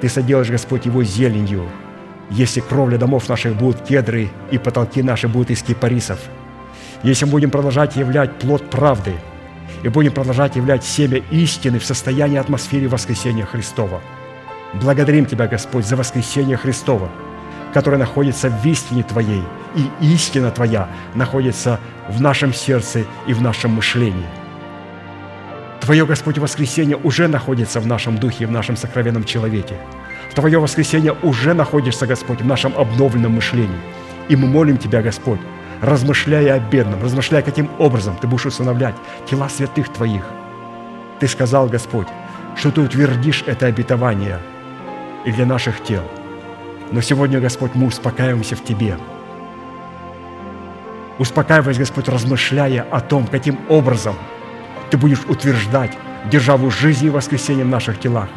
Ты соделаешь, Господь, его зеленью, если кровля домов наших будут кедры и потолки наши будут из кипарисов. Если мы будем продолжать являть плод правды и будем продолжать являть семя истины в состоянии атмосферы воскресения Христова. Благодарим Тебя, Господь, за воскресение Христова – которая находится в истине Твоей, и истина Твоя находится в нашем сердце и в нашем мышлении. Твое, Господь, воскресение уже находится в нашем духе и в нашем сокровенном человеке. Твое воскресение уже находится, Господь, в нашем обновленном мышлении. И мы молим Тебя, Господь, размышляя о бедном, размышляя, каким образом Ты будешь усыновлять тела святых Твоих. Ты сказал, Господь, что Ты утвердишь это обетование и для наших тел – но сегодня, Господь, мы успокаиваемся в Тебе. Успокаиваясь, Господь, размышляя о том, каким образом Ты будешь утверждать державу жизни и воскресения в наших телах.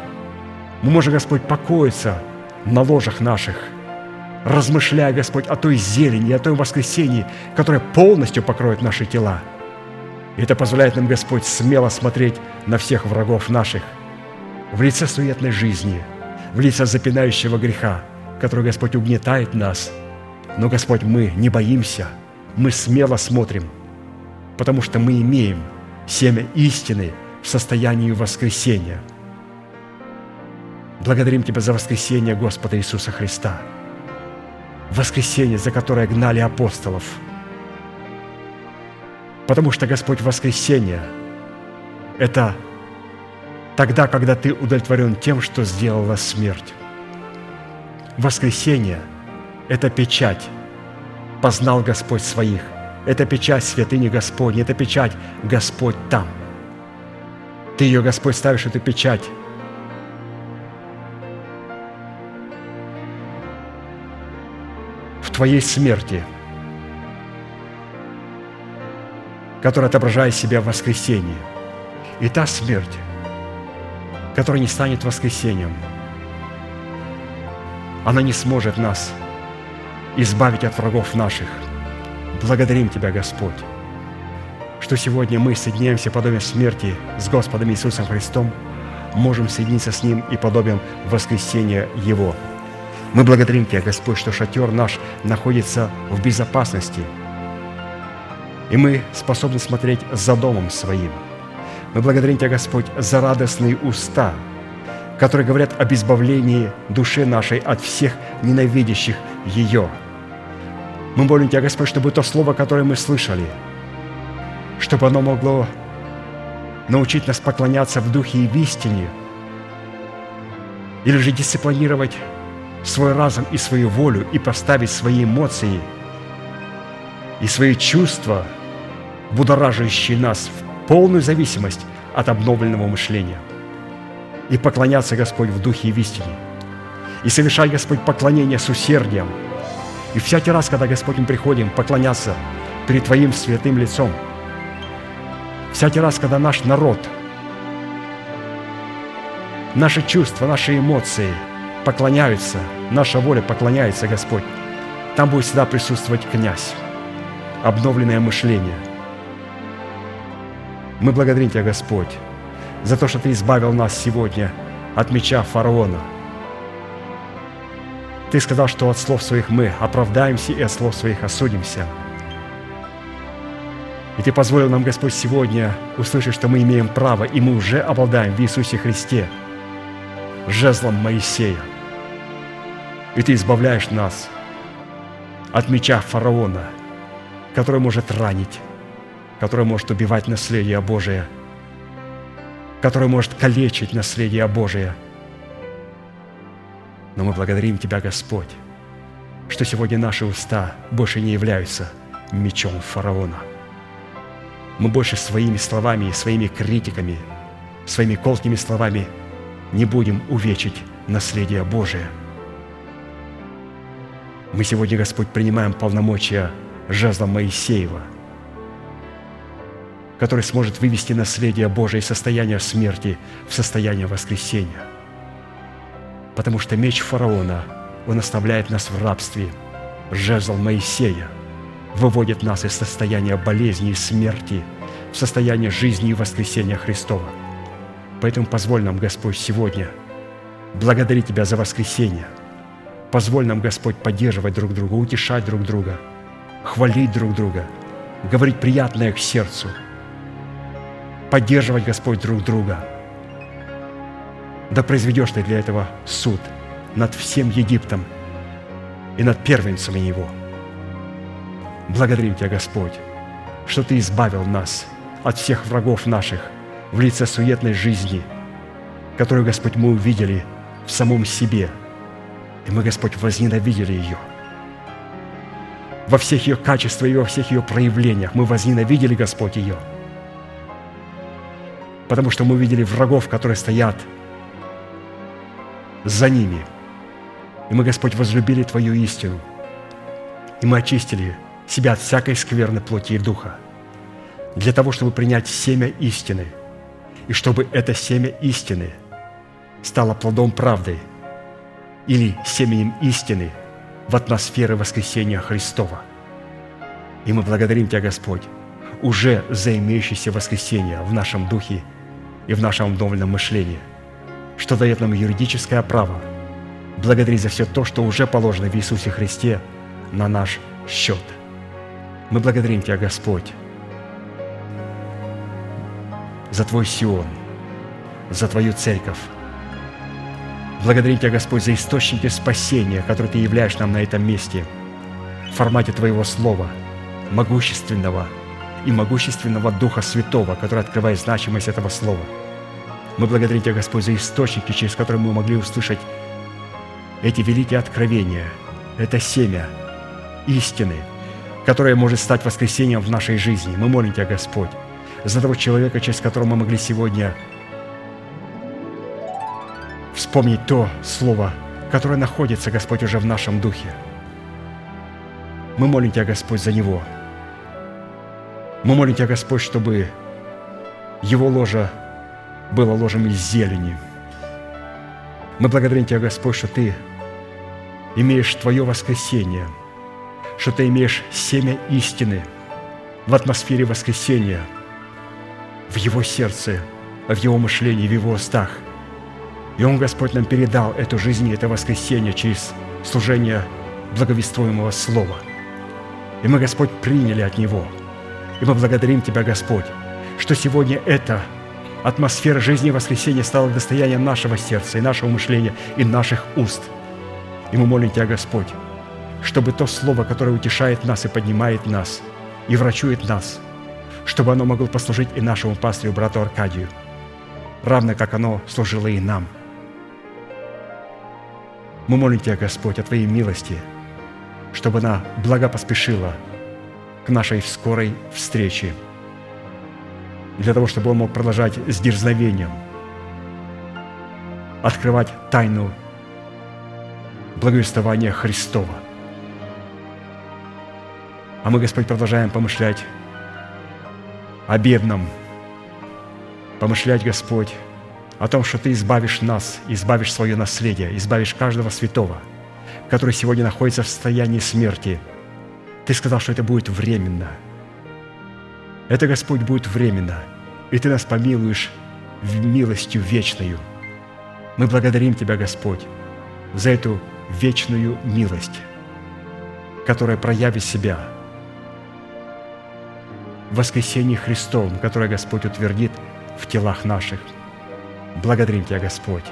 Мы можем, Господь, покоиться на ложах наших, размышляя, Господь, о той зелени, о том воскресении, которое полностью покроет наши тела. И это позволяет нам, Господь, смело смотреть на всех врагов наших в лице суетной жизни, в лице запинающего греха – который, Господь, угнетает нас. Но, Господь, мы не боимся, мы смело смотрим, потому что мы имеем семя истины в состоянии воскресения. Благодарим Тебя за воскресение Господа Иисуса Христа. Воскресение, за которое гнали апостолов. Потому что, Господь, воскресение – это тогда, когда Ты удовлетворен тем, что сделала смерть воскресение – это печать. Познал Господь своих. Это печать святыни Господней, это печать Господь там. Ты ее, Господь, ставишь, эту печать Твоей смерти, которая отображает себя в воскресении. И та смерть, которая не станет воскресением – она не сможет нас избавить от врагов наших. Благодарим Тебя, Господь, что сегодня мы соединяемся подобием смерти с Господом Иисусом Христом, можем соединиться с Ним и подобием воскресения Его. Мы благодарим Тебя, Господь, что шатер наш находится в безопасности, и мы способны смотреть за домом своим. Мы благодарим Тебя, Господь, за радостные уста – которые говорят об избавлении души нашей от всех ненавидящих ее. Мы молим Тебя, Господь, чтобы то слово, которое мы слышали, чтобы оно могло научить нас поклоняться в духе и в истине, или же дисциплинировать свой разум и свою волю и поставить свои эмоции и свои чувства, будоражащие нас в полную зависимость от обновленного мышления – и поклоняться, Господь, в духе и в истине. И совершать, Господь, поклонение с усердием. И всякий раз, когда, Господь, мы приходим поклоняться перед Твоим святым лицом, всякий раз, когда наш народ, наши чувства, наши эмоции поклоняются, наша воля поклоняется, Господь, там будет всегда присутствовать князь, обновленное мышление. Мы благодарим Тебя, Господь, за то, что Ты избавил нас сегодня от меча фараона. Ты сказал, что от слов своих мы оправдаемся и от слов своих осудимся. И Ты позволил нам, Господь, сегодня услышать, что мы имеем право, и мы уже обладаем в Иисусе Христе жезлом Моисея. И Ты избавляешь нас от меча фараона, который может ранить, который может убивать наследие Божие – который может калечить наследие Божие. Но мы благодарим Тебя, Господь, что сегодня наши уста больше не являются мечом фараона. Мы больше своими словами, своими критиками, своими колкими словами не будем увечить наследие Божие. Мы сегодня, Господь, принимаем полномочия жезла Моисеева – который сможет вывести наследие Божие из состояния смерти в состояние воскресения. Потому что меч фараона, он оставляет нас в рабстве. Жезл Моисея выводит нас из состояния болезни и смерти в состояние жизни и воскресения Христова. Поэтому позволь нам, Господь, сегодня благодарить Тебя за воскресение. Позволь нам, Господь, поддерживать друг друга, утешать друг друга, хвалить друг друга, говорить приятное к сердцу – поддерживать, Господь, друг друга. Да произведешь Ты для этого суд над всем Египтом и над первенцами его. Благодарим Тебя, Господь, что Ты избавил нас от всех врагов наших в лице суетной жизни, которую, Господь, мы увидели в самом себе. И мы, Господь, возненавидели ее. Во всех ее качествах и во всех ее проявлениях мы возненавидели, Господь, ее – потому что мы увидели врагов, которые стоят за ними. И мы, Господь, возлюбили Твою истину. И мы очистили себя от всякой скверной плоти и духа для того, чтобы принять семя истины, и чтобы это семя истины стало плодом правды или семенем истины в атмосфере воскресения Христова. И мы благодарим Тебя, Господь, уже за имеющееся воскресение в нашем духе и в нашем обновленном мышлении, что дает нам юридическое право благодарить за все то, что уже положено в Иисусе Христе на наш счет. Мы благодарим Тебя, Господь, за Твой Сион, за Твою церковь. Благодарим Тебя, Господь, за источники спасения, которые Ты являешь нам на этом месте, в формате Твоего Слова, могущественного – и могущественного Духа Святого, который открывает значимость этого слова. Мы благодарим Тебя, Господь, за источники, через которые мы могли услышать эти великие откровения, это семя истины, которое может стать воскресением в нашей жизни. Мы молим Тебя, Господь, за того человека, через которого мы могли сегодня вспомнить то слово, которое находится, Господь, уже в нашем духе. Мы молим Тебя, Господь, за него – мы молим Тебя, Господь, чтобы его ложа было ложем из зелени. Мы благодарим Тебя, Господь, что Ты имеешь Твое воскресение, что Ты имеешь семя истины в атмосфере воскресения, в Его сердце, в Его мышлении, в Его устах. И Он, Господь, нам передал эту жизнь, это воскресение через служение благовествуемого Слова. И мы, Господь, приняли от Него – и мы благодарим Тебя, Господь, что сегодня эта атмосфера жизни и воскресения стала достоянием нашего сердца и нашего мышления и наших уст. И мы молим Тебя, Господь, чтобы то слово, которое утешает нас и поднимает нас, и врачует нас, чтобы оно могло послужить и нашему пастырю, брату Аркадию, равно как оно служило и нам. Мы молим Тебя, Господь, о Твоей милости, чтобы она благо поспешила к нашей скорой встрече, для того, чтобы Он мог продолжать с дерзновением открывать тайну благовествования Христова. А мы, Господь, продолжаем помышлять о бедном, помышлять, Господь, о том, что Ты избавишь нас, избавишь свое наследие, избавишь каждого святого, который сегодня находится в состоянии смерти. Ты сказал, что это будет временно. Это, Господь, будет временно, и Ты нас помилуешь милостью вечную. Мы благодарим Тебя, Господь, за эту вечную милость, которая проявит себя в воскресении Христовом, которое Господь утвердит в телах наших – Благодарим Тебя, Господь,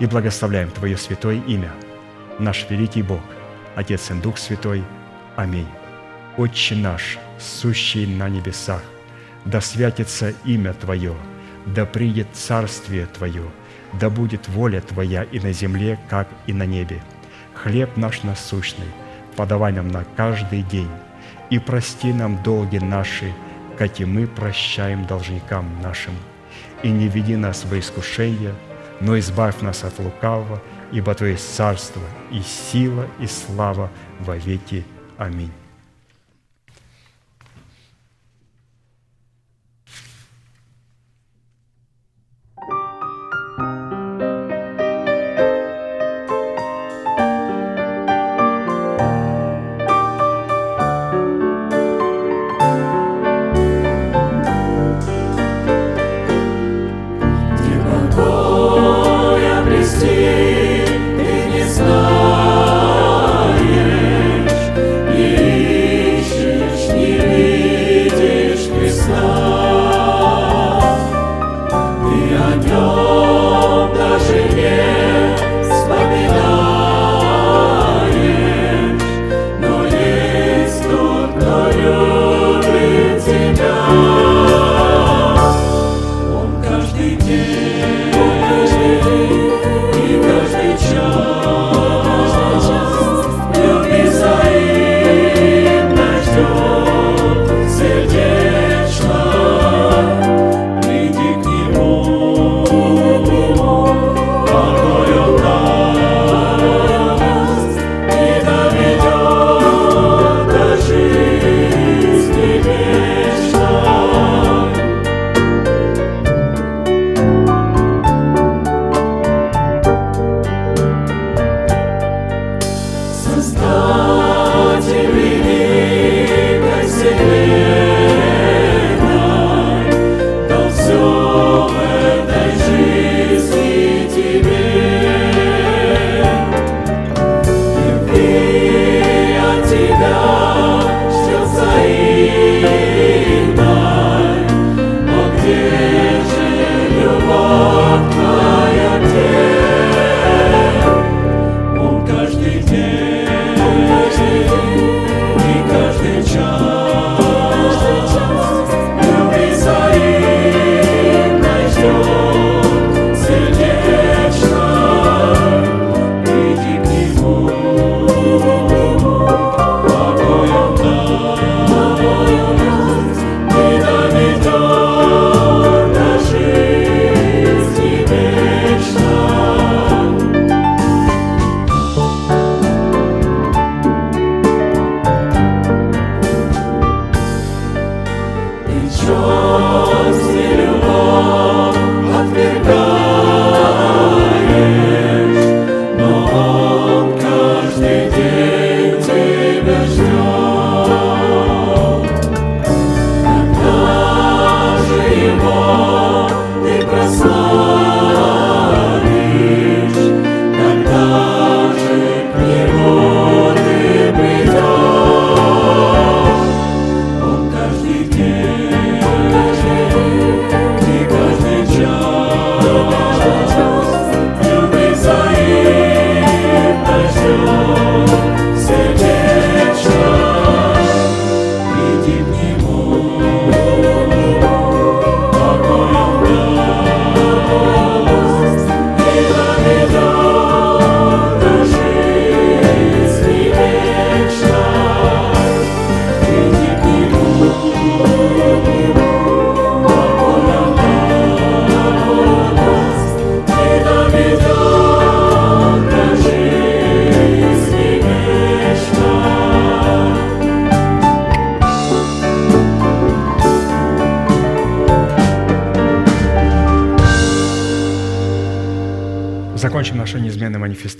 и благословляем Твое святое имя, наш великий Бог, Отец и Дух Святой. Аминь. Отче наш, сущий на небесах, да святится имя Твое, да придет царствие Твое, да будет воля Твоя и на земле, как и на небе. Хлеб наш насущный, подавай нам на каждый день, и прости нам долги наши, как и мы прощаем должникам нашим – и не веди нас во искушение, но избавь нас от лукавого, ибо Твое царство и сила и слава во веки. Аминь.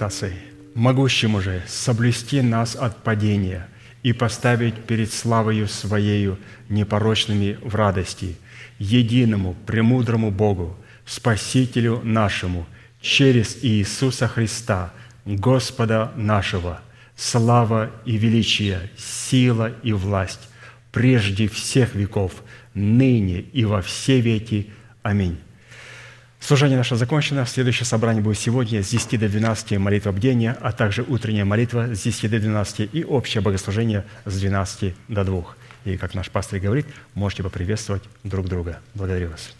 Манифестацией. Могущему же соблюсти нас от падения и поставить перед славою Своею непорочными в радости, единому, премудрому Богу, Спасителю нашему, через Иисуса Христа, Господа нашего, слава и величие, сила и власть, прежде всех веков, ныне и во все веки. Аминь. Служение наше закончено. Следующее собрание будет сегодня с 10 до 12 молитва бдения, а также утренняя молитва с 10 до 12 и общее богослужение с 12 до 2. И, как наш пастор говорит, можете поприветствовать друг друга. Благодарю вас.